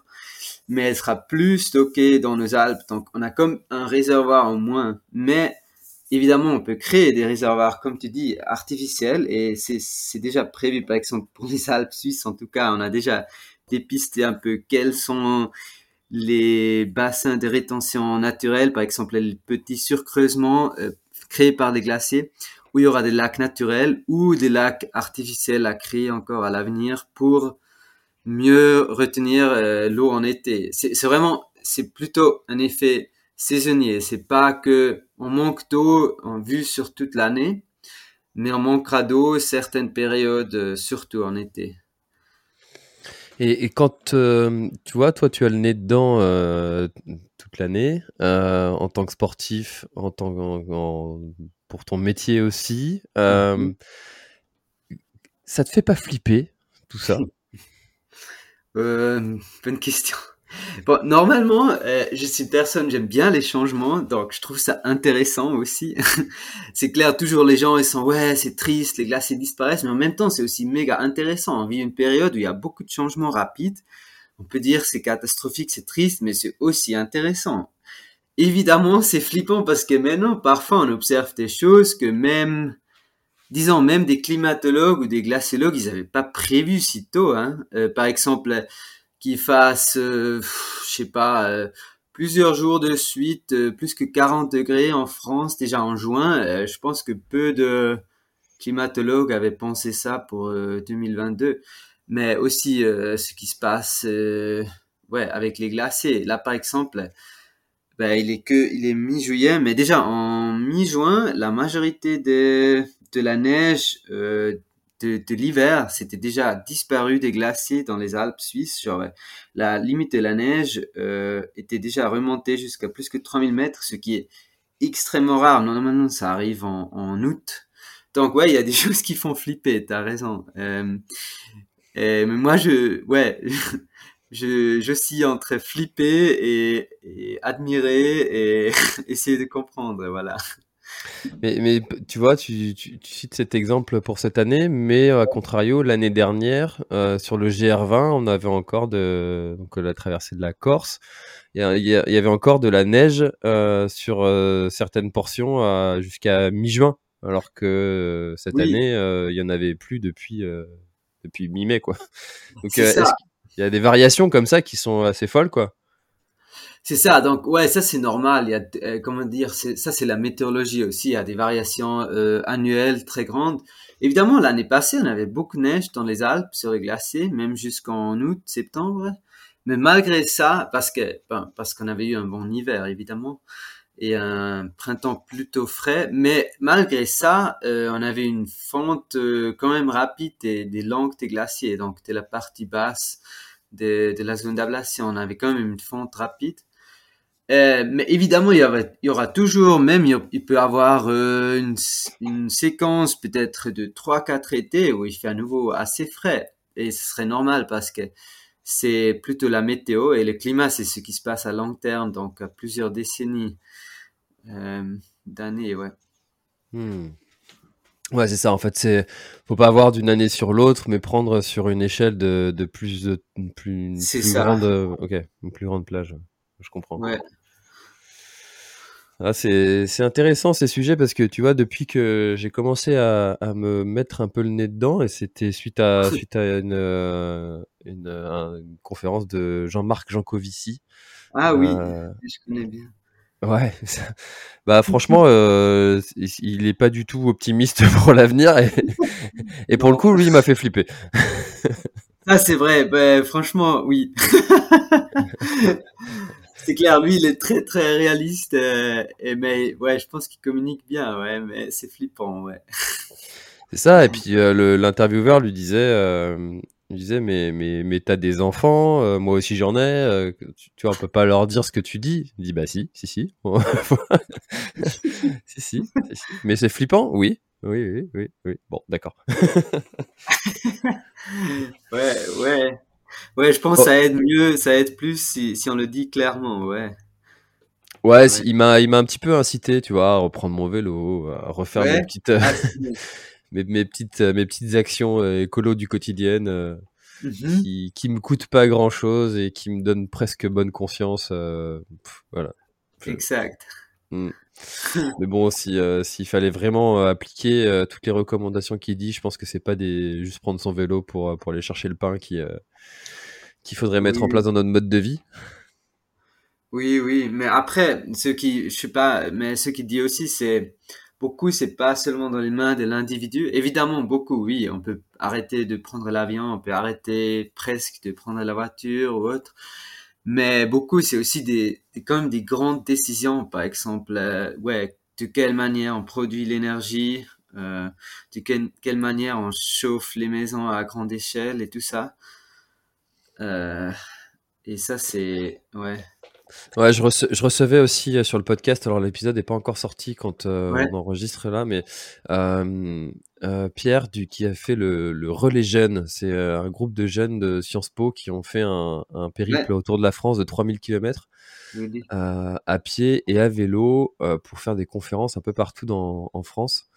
mais elle sera plus stockée dans nos Alpes. Donc on a comme un réservoir en moins. Mais évidemment, on peut créer des réservoirs, comme tu dis, artificiels, et c'est déjà prévu, par exemple, pour les Alpes suisses, en tout cas, on a déjà dépisté un peu quels sont les bassins de rétention naturels, par exemple les petits surcreusements euh, créés par des glaciers où il y aura des lacs naturels ou des lacs artificiels à créer encore à l'avenir pour mieux retenir euh, l'eau en été. C'est vraiment, c'est plutôt un effet saisonnier. C'est pas que on manque d'eau en vue sur toute l'année, mais on manquera d'eau certaines périodes, euh, surtout en été. Et, et quand euh, tu vois, toi, tu as le nez dedans euh, toute l'année, euh, en tant que sportif, en tant en, en- pour ton métier aussi, Mhm. ça te fait pas flipper tout ça? Bonne question. Bon, normalement, euh, je suis une personne, j'aime bien les changements, donc je trouve ça intéressant aussi. c'est clair, toujours les gens, ils sont, ouais, c'est triste, les glaciers disparaissent, mais en même temps, c'est aussi méga intéressant. On vit une période où il y a beaucoup de changements rapides. On peut dire c'est catastrophique, c'est triste, mais c'est aussi intéressant. Évidemment, c'est flippant parce que maintenant, parfois, on observe des choses que même, disons, même des climatologues ou des glaciologues, ils n'avaient pas prévu si tôt. Hein. Euh, par exemple, qu'il fasse, euh, je sais pas, euh, plusieurs jours de suite, euh, plus que 40 degrés en France, déjà en juin. euh, je pense que peu de climatologues avaient pensé ça pour euh, 2022. Mais aussi euh, ce qui se passe euh, ouais, avec les glaciers. Là, par exemple, ben, il est que, il est mi-juillet, mais déjà en mi-juin, la majorité de, de la neige euh, de, de l'hiver, c'était déjà disparu des glaciers dans les Alpes suisses. Genre, la limite de la neige euh, était déjà remontée jusqu'à plus que 3000 mètres, ce qui est extrêmement rare. Normalement, ça arrive en, en août. Donc, ouais, il y a des choses qui font flipper, t'as raison. Euh, mais moi, je, ouais, je, je suis entre flipper et, et admirer et essayer de comprendre, voilà. Mais, mais tu vois, tu, tu, tu, cites cet exemple pour cette année, mais à contrario, l'année dernière, euh, sur le GR20, on avait encore de donc, la traversée de la Corse. Il y, il y avait encore de la neige euh, sur euh, certaines portions jusqu'à mi-juin, alors que euh, cette Oui. année, euh, il y en avait plus depuis, euh, depuis mi-mai, quoi. Donc, euh, qu'il y a des variations comme ça qui sont assez folles, quoi? C'est ça, donc ouais, ça c'est normal. Il y a, euh, comment dire, ça c'est la météorologie aussi. Il y a des variations euh, annuelles très grandes. Évidemment, l'année passée, on avait beaucoup de neige dans les Alpes, sur les glaciers, même jusqu'en août, septembre. Mais malgré ça, parce que, ben, parce qu'on avait eu un bon hiver évidemment et un printemps plutôt frais, mais malgré ça, euh, on avait une fonte euh, quand même rapide des, des langues des glaciers, donc de la partie basse de, de la zone d'ablation, on avait quand même une fonte rapide. Euh, mais évidemment, il y, avait, il y aura toujours, même il, peut y avoir euh, une, une séquence peut-être de 3-4 étés où il fait à nouveau assez frais. Et ce serait normal parce que c'est plutôt la météo et le climat, c'est ce qui se passe à long terme, donc à plusieurs décennies euh, d'années, ouais. Hmm. Ouais, c'est ça. En fait, c'est faut pas avoir d'une année sur l'autre, mais prendre sur une échelle de, de plus de plus, une plus grande, ok, une plus grande plage. Je comprends. Ouais, Ah, c'est c'est intéressant ces sujets parce que tu vois, depuis que j'ai commencé à, à me mettre un peu le nez dedans, et c'était suite à suite à une euh, une, euh, une conférence de Jean-Marc Jancovici. Ah oui, Euh, je connais bien. Ouais, ça- bah franchement, euh, il il est pas du tout optimiste pour l'avenir et, et pour le coup, lui, il m'a fait flipper. Ah, c'est vrai, ben, franchement, oui. C'est clair, lui, il est très, très réaliste, euh, et, mais ouais, je pense qu'il communique bien, ouais, mais c'est flippant, ouais. C'est ça. Et puis euh, le- l'intervieweur lui disait, euh, il disait, mais mais mais t'as des enfants, euh, moi aussi j'en ai. euh, tu, tu vois, on peut pas leur dire ce que tu dis. Il dit, bah si, si, si, si, si, si, si. Mais c'est flippant, oui, oui, oui, oui, oui. Bon, d'accord. Ouais, ouais. Ouais, je pense Oh. que ça aide mieux, ça aide plus si, si on le dit clairement, ouais. Ouais, Ouais. il m'a il m'a un petit peu incité, tu vois, à reprendre mon vélo, à refaire mes petites euh, Ah, mes, mes petites euh, mes petites actions euh, écolo du quotidien euh, Mhm. qui qui me coûtent pas grand chose et qui me donnent presque bonne conscience euh, pff, voilà Je- Exact. Mais bon si euh, s'il fallait vraiment euh, appliquer euh, toutes les recommandations qu'il dit je pense que c'est pas des juste prendre son vélo pour pour aller chercher le pain qui qu'il faudrait mettre en place dans notre mode de vie Oui, oui, mais après, ce qui, je sais pas, mais ce qui dit aussi, c'est beaucoup, c'est pas seulement dans les mains de l'individu. Évidemment, beaucoup, oui, on peut arrêter de prendre l'avion, on peut arrêter presque de prendre la voiture ou autre. Mais beaucoup, c'est aussi des, des, des grandes décisions, par exemple, euh, ouais, de quelle manière on produit l'énergie, euh, de quelle manière on chauffe les maisons à grande échelle et tout ça. Euh, et ça, c'est, ouais. Ouais, je, rece- je recevais aussi euh, sur le podcast, alors l'épisode n'est pas encore sorti quand euh, Ouais. on enregistre là, mais euh, euh, Pierre du, qui a fait le, le Relais Jeunes, c'est un groupe de jeunes de Sciences Po qui ont fait un, un périple autour de la France de 3000 km à pied et à vélo pour faire des conférences un peu partout dans, en France.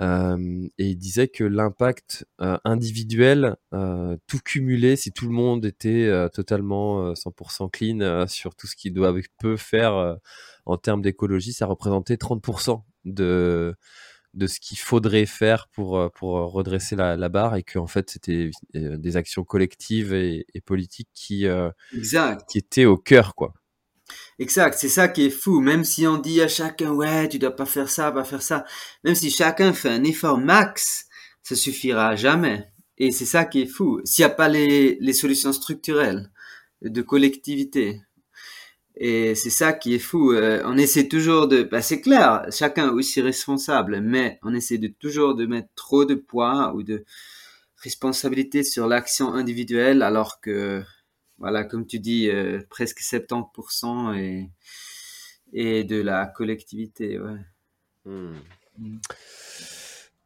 Euh, et il disait que l'impact euh, individuel, euh, tout cumulé, si tout le monde était euh, totalement euh, 100% clean sur tout ce qu'il doit peut faire en termes d'écologie, ça représentait 30% de de ce qu'il faudrait faire pour pour redresser la, la barre et que en fait c'était des actions collectives et, et politiques qui Exact. qui étaient au cœur quoi. Exact, c'est ça qui est fou. Même si on dit à chacun, ouais, tu dois pas faire ça, pas faire ça. Même si chacun fait un effort max, ça suffira jamais. Et c'est ça qui est fou. S'il n'y a pas les, les solutions structurelles de collectivité. Et c'est ça qui est fou. Euh, on essaie toujours de, bah, c'est clair, chacun aussi responsable, mais on essaie de toujours de mettre trop de poids ou de responsabilité sur l'action individuelle, alors que, voilà, comme tu dis, euh, presque 70% est, est de la collectivité. Ouais. Hmm. Mm.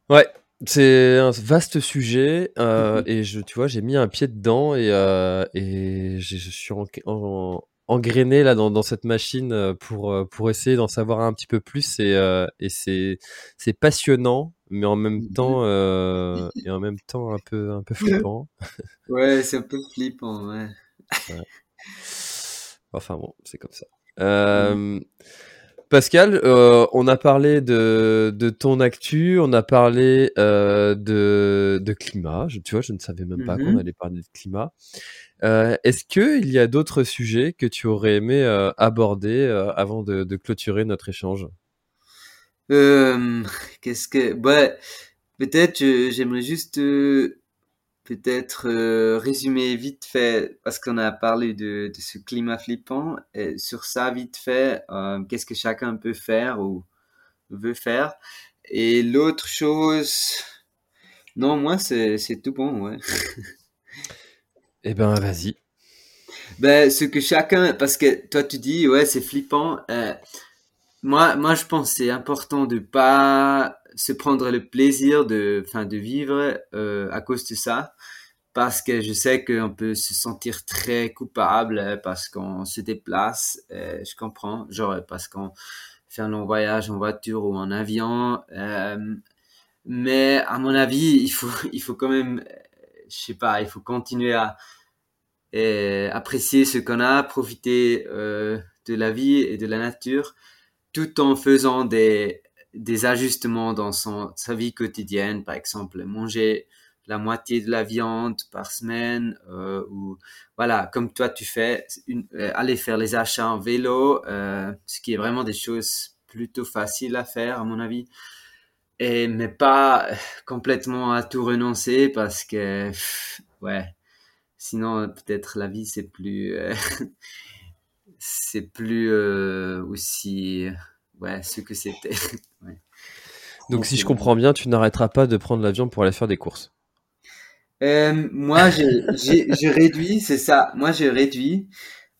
Ouais, c'est un vaste sujet euh, mm-hmm. et je, tu vois, j'ai mis un pied dedans et, euh, et je suis en, en, engrainé là dans, dans, cette machine pour pour essayer d'en savoir un petit peu plus et, et c'est c'est passionnant mais en même mm-hmm. temps et en même temps un peu un peu flippant. ouais, c'est un peu flippant, ouais. Ouais. Enfin bon, c'est comme ça. Euh, Pascal, euh, on a parlé de, de, ton actu, on a parlé euh, de, de, climat. Je, tu vois, je ne savais même pas qu'on mhm. allait parler de climat. Est-ce qu'il y a d'autres sujets que tu aurais aimé aborder avant de, de, clôturer notre échange? Qu'est-ce que, bah, peut-être j'aimerais juste peut-être euh, résumer vite fait, parce qu'on a parlé de, de, ce climat flippant, et sur ça vite fait, euh, qu'est-ce que chacun peut faire ou veut faire. Et l'autre chose, non, moi c'est tout bon, ouais. eh ben vas-y. Ben, ce que chacun, parce que toi tu dis, ouais, c'est flippant. Euh, moi, moi, je pense c'est important de pas se prendre le plaisir de, enfin, de vivre euh, à cause de ça, parce que je sais qu'on peut se sentir très coupable euh, parce qu'on se déplace. Euh, je comprends, genre parce qu'on fait un long voyage en voiture ou en avion. Mais à mon avis, il faut, il faut quand même, je sais pas, il faut continuer à apprécier ce qu'on a, profiter de la vie et de la nature tout en faisant des, des ajustements dans son, sa vie quotidienne, par exemple manger la moitié de la viande par semaine euh, ou voilà comme toi tu fais euh, aller faire les achats en vélo euh, ce qui est vraiment des choses plutôt faciles à faire à mon avis. Et mais pas complètement à tout renoncer parce que ouais. Sinon peut-être la vie c'est plus c'est plus euh, aussi ouais, ce que c'était. Donc, si je comprends bien, tu n'arrêteras pas de prendre l'avion pour aller faire des courses. Euh, moi, j'ai réduit, c'est ça. Moi, j'ai réduit.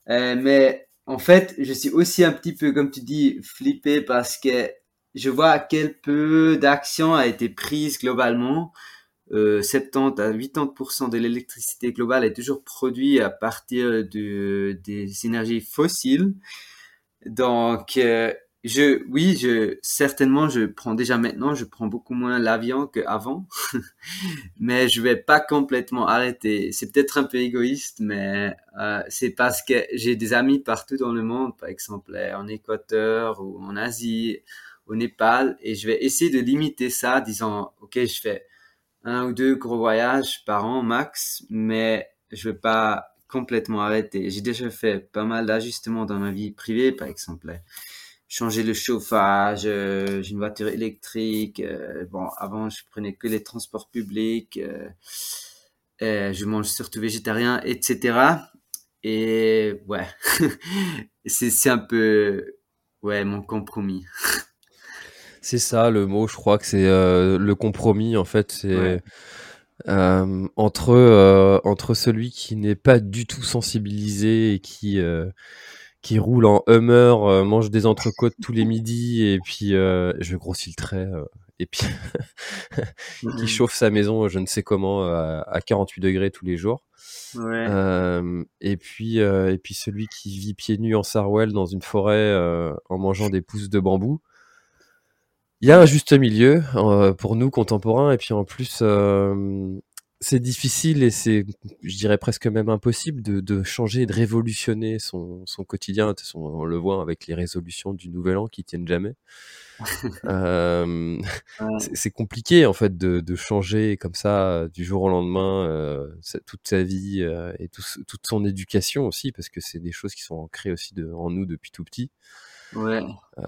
Euh, mais en fait, je suis aussi un petit peu, comme tu dis, flippé parce que je vois à quel peu d'action a été prise globalement. Euh, 70 à 80% de l'électricité globale est toujours produite à partir de, des énergies fossiles. Donc, euh, je, oui, je, certainement, je prends déjà maintenant, je prends beaucoup moins l'avion qu'avant, mais je vais pas complètement arrêter. C'est peut-être un peu égoïste, mais euh, c'est parce que j'ai des amis partout dans le monde, par exemple en Équateur ou en Asie, au Népal, et je vais essayer de limiter ça, disant, ok, je fais un ou deux gros voyages par an max, mais je vais pas complètement arrêter. J'ai déjà fait pas mal d'ajustements dans ma vie privée, par exemple changer le chauffage, euh, j'ai une voiture électrique. Euh, bon, avant, je prenais que les transports publics. Euh, je mange surtout végétarien, etc. Et ouais, c'est un peu ouais mon compromis. c'est ça le mot, je crois que c'est le compromis en fait. C'est entre entre celui qui n'est pas du tout sensibilisé et qui qui roule en Hummer, euh, mange des entrecôtes tous les midis et puis euh, je grossis le trait euh, et puis qui chauffe sa maison je ne sais comment à 48 degrés tous les jours. Ouais. et puis et puis celui qui vit pieds nus en Sarwell dans une forêt en mangeant des pousses de bambou. Il y a un juste milieu pour nous contemporains et puis en plus c'est difficile et c'est, je dirais presque même impossible de, de changer et de révolutionner son, son quotidien. On le voit avec les résolutions du Nouvel An qui tiennent jamais. euh, c'est compliqué en fait de, de, changer comme ça du jour au lendemain euh, toute sa vie euh, et tout, toute son éducation aussi parce que c'est des choses qui sont ancrées aussi de, en nous depuis tout petit. Ouais. Euh,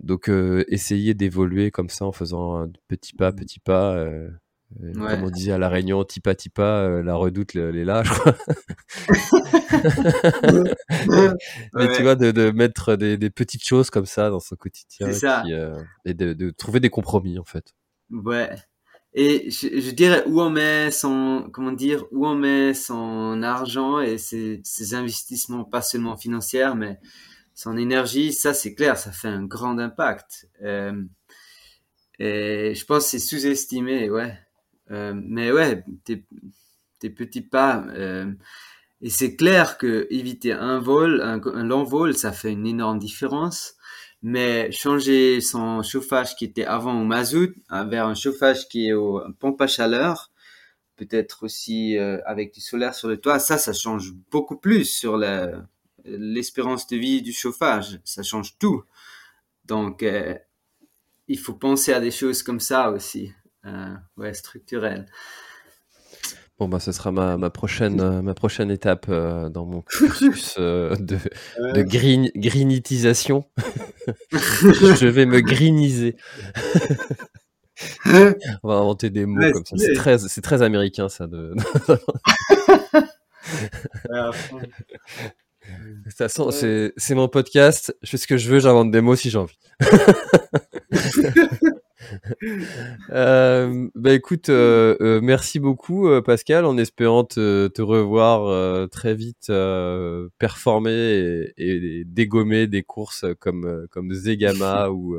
donc essayer d'évoluer comme ça en faisant petit pas, petit pas Comme on disait à La Réunion, tipa tipa, la redoute les là, je crois. Mais tu vois, de, mettre des, petites choses comme ça dans son quotidien et de, de trouver des compromis en fait. Ouais. Et je, dirais où on met son, comment dire, où on met son argent et ses, ses investissements, pas seulement financiers, mais son énergie, ça c'est clair, ça fait un grand impact. Euh, et je pense que c'est sous-estimé, ouais. Euh, mais ouais, tes, petits pas. Euh, et c'est clair que éviter un vol, un, long vol, ça fait une énorme différence mais changer son chauffage qui était avant au mazout vers un chauffage qui est au pompe à chaleur, peut-être aussi avec du solaire sur le toit, ça, ça change beaucoup plus sur l'espérance de vie du chauffage. Ça change tout. Donc, euh, il faut penser à des choses comme ça aussi, euh, ouais, structurelles. Bon, bah, ce sera ma, ma prochaine, euh, ma prochaine étape euh, dans mon cursus euh, de, de green, greenitisation. je vais me greeniser. On va inventer des mots comme ça. C'est très, c'est très américain, ça. De... De toute façon, c'est, c'est mon podcast. Je fais ce que je veux, j'invente des mots si j'ai envie. euh, bah écoute, euh, euh, merci beaucoup Pascal, en espérant te, te revoir très vite performer et, et, dégommer des courses comme comme Zegama ou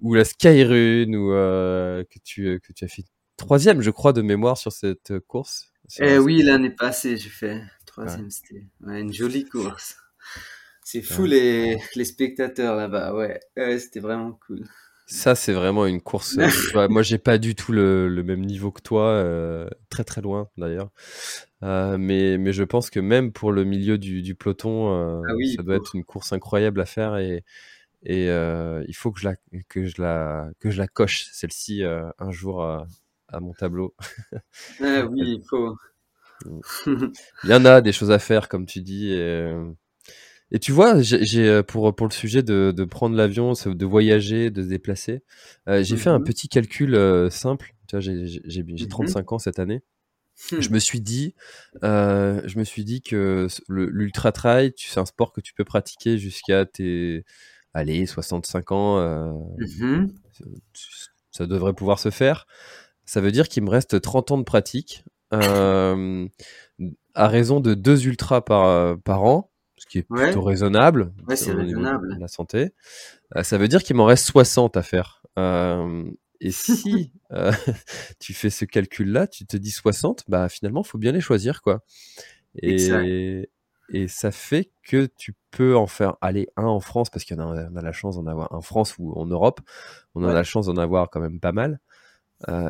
ou la Skyrun ou que tu que tu as fait troisième, je crois, de mémoire sur cette course. eh oui, l'année passée, j'ai fait troisième. C'était une jolie course. C'est fou les, les spectateurs là-bas, ouais. c'était vraiment cool. Ça, c'est vraiment une course. Euh, moi, j'ai pas du tout le, même niveau que toi, euh, très très loin d'ailleurs. Euh, mais, mais je pense que même pour le milieu du, peloton, ah ça doit être une course incroyable à faire et, et il faut que je la, que je la, que je la coche celle-ci un jour à, mon tableau. ah oui, il faut. Il y en a des choses à faire, comme tu dis. Et, et tu vois, j'ai euh, pour pour le sujet de, de prendre l'avion, de voyager, de se déplacer, euh, j'ai fait un mmh petit calcul euh, simple. J'ai 35 mmh ans cette année. Mmh. Je me suis dit, euh, je me suis dit que l'ultra trail, c'est un sport que tu peux pratiquer jusqu'à tes, allez, 65 ans. Ça devrait pouvoir se faire. Ça veut dire qu'il me reste 30 ans de pratique. À raison de deux ultras par, par an, ce qui est plutôt raisonnable. Ouais, c'est raisonnable. la santé. Euh, ça veut dire qu'il m'en reste 60 à faire. Euh, et si euh, tu fais ce calcul-là, tu te dis 60, bah finalement, faut bien les choisir, quoi. Et, et ça fait que tu peux en faire aller un en France, parce qu'on a, on a la chance d'en avoir en France ou en Europe. On a la chance d'en avoir quand même pas mal.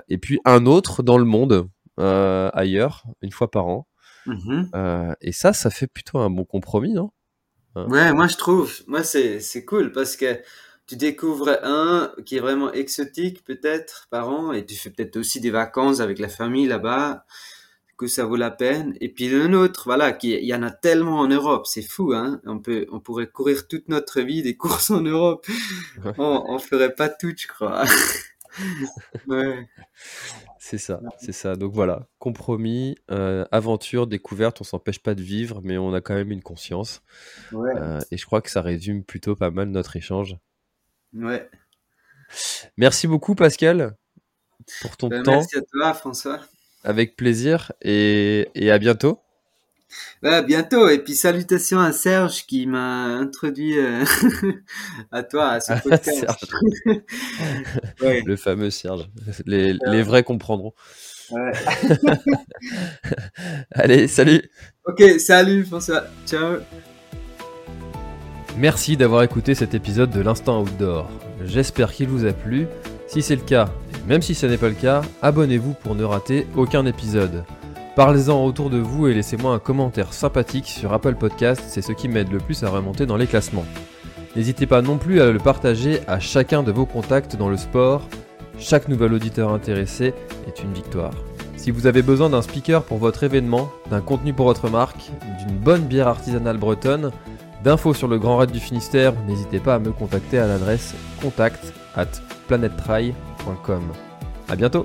et puis un autre dans le monde, ailleurs, une fois par an. Mmh euh, et ça, ça fait plutôt un bon compromis, non? Hein? Ouais, moi je trouve, moi c'est cool parce que tu découvres un qui est vraiment exotique peut-être par an et tu fais peut-être aussi des vacances avec la famille là-bas que ça vaut la peine. Et puis un autre, voilà, qui il y en a tellement en Europe, c'est fou, hein. On peut, on pourrait courir toute notre vie des courses en Europe. on, on ferait pas tout, je crois. ouais. C'est ça, c'est ça. Donc voilà, compromis, euh, aventure, découverte, on s'empêche pas de vivre, mais on a quand même une conscience. Euh, et je crois que ça résume plutôt pas mal notre échange. Ouais. Merci beaucoup Pascal pour ton ben, temps. Merci à toi François. Avec plaisir et, et à bientôt. À bientôt. Et puis salutations à Serge qui m'a introduit euh, à toi, à ce podcast. Le fameux Serge. Les, les vrais comprendront. Ouais. Allez, salut. Ok, salut François. Ciao. Merci d'avoir écouté cet épisode de l'Instant Outdoor. J'espère qu'il vous a plu. Si c'est le cas, même si ce n'est pas le cas, abonnez-vous pour ne rater aucun épisode. Parlez-en autour de vous et laissez-moi un commentaire sympathique sur Apple Podcast, c'est ce qui m'aide le plus à remonter dans les classements. N'hésitez pas non plus à le partager à chacun de vos contacts dans le sport. Chaque nouvel auditeur intéressé est une victoire. Si vous avez besoin d'un speaker pour votre événement, d'un contenu pour votre marque, d'une bonne bière artisanale bretonne, d'infos sur le Grand Raid du Finistère, n'hésitez pas à me contacter à l'adresse contact at planettry.com. A bientôt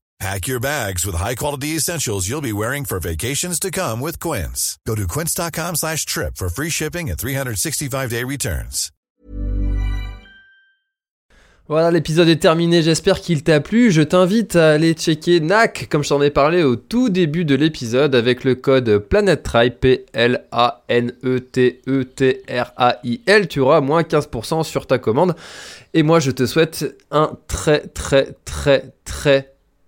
Pack your bags with high-quality essentials you'll be wearing for vacations to come with Quince. Go to quince.com slash trip for free shipping and 365-day returns. Voilà, l'épisode est terminé, j'espère qu'il t'a plu. Je t'invite à aller checker NAC, comme je t'en ai parlé au tout début de l'épisode, avec le code PlanetTrail, P-L-A-N-E-T-E-T-R-A-I-L. Tu auras moins 15% sur ta commande. Et moi, je te souhaite un très, très, très, très,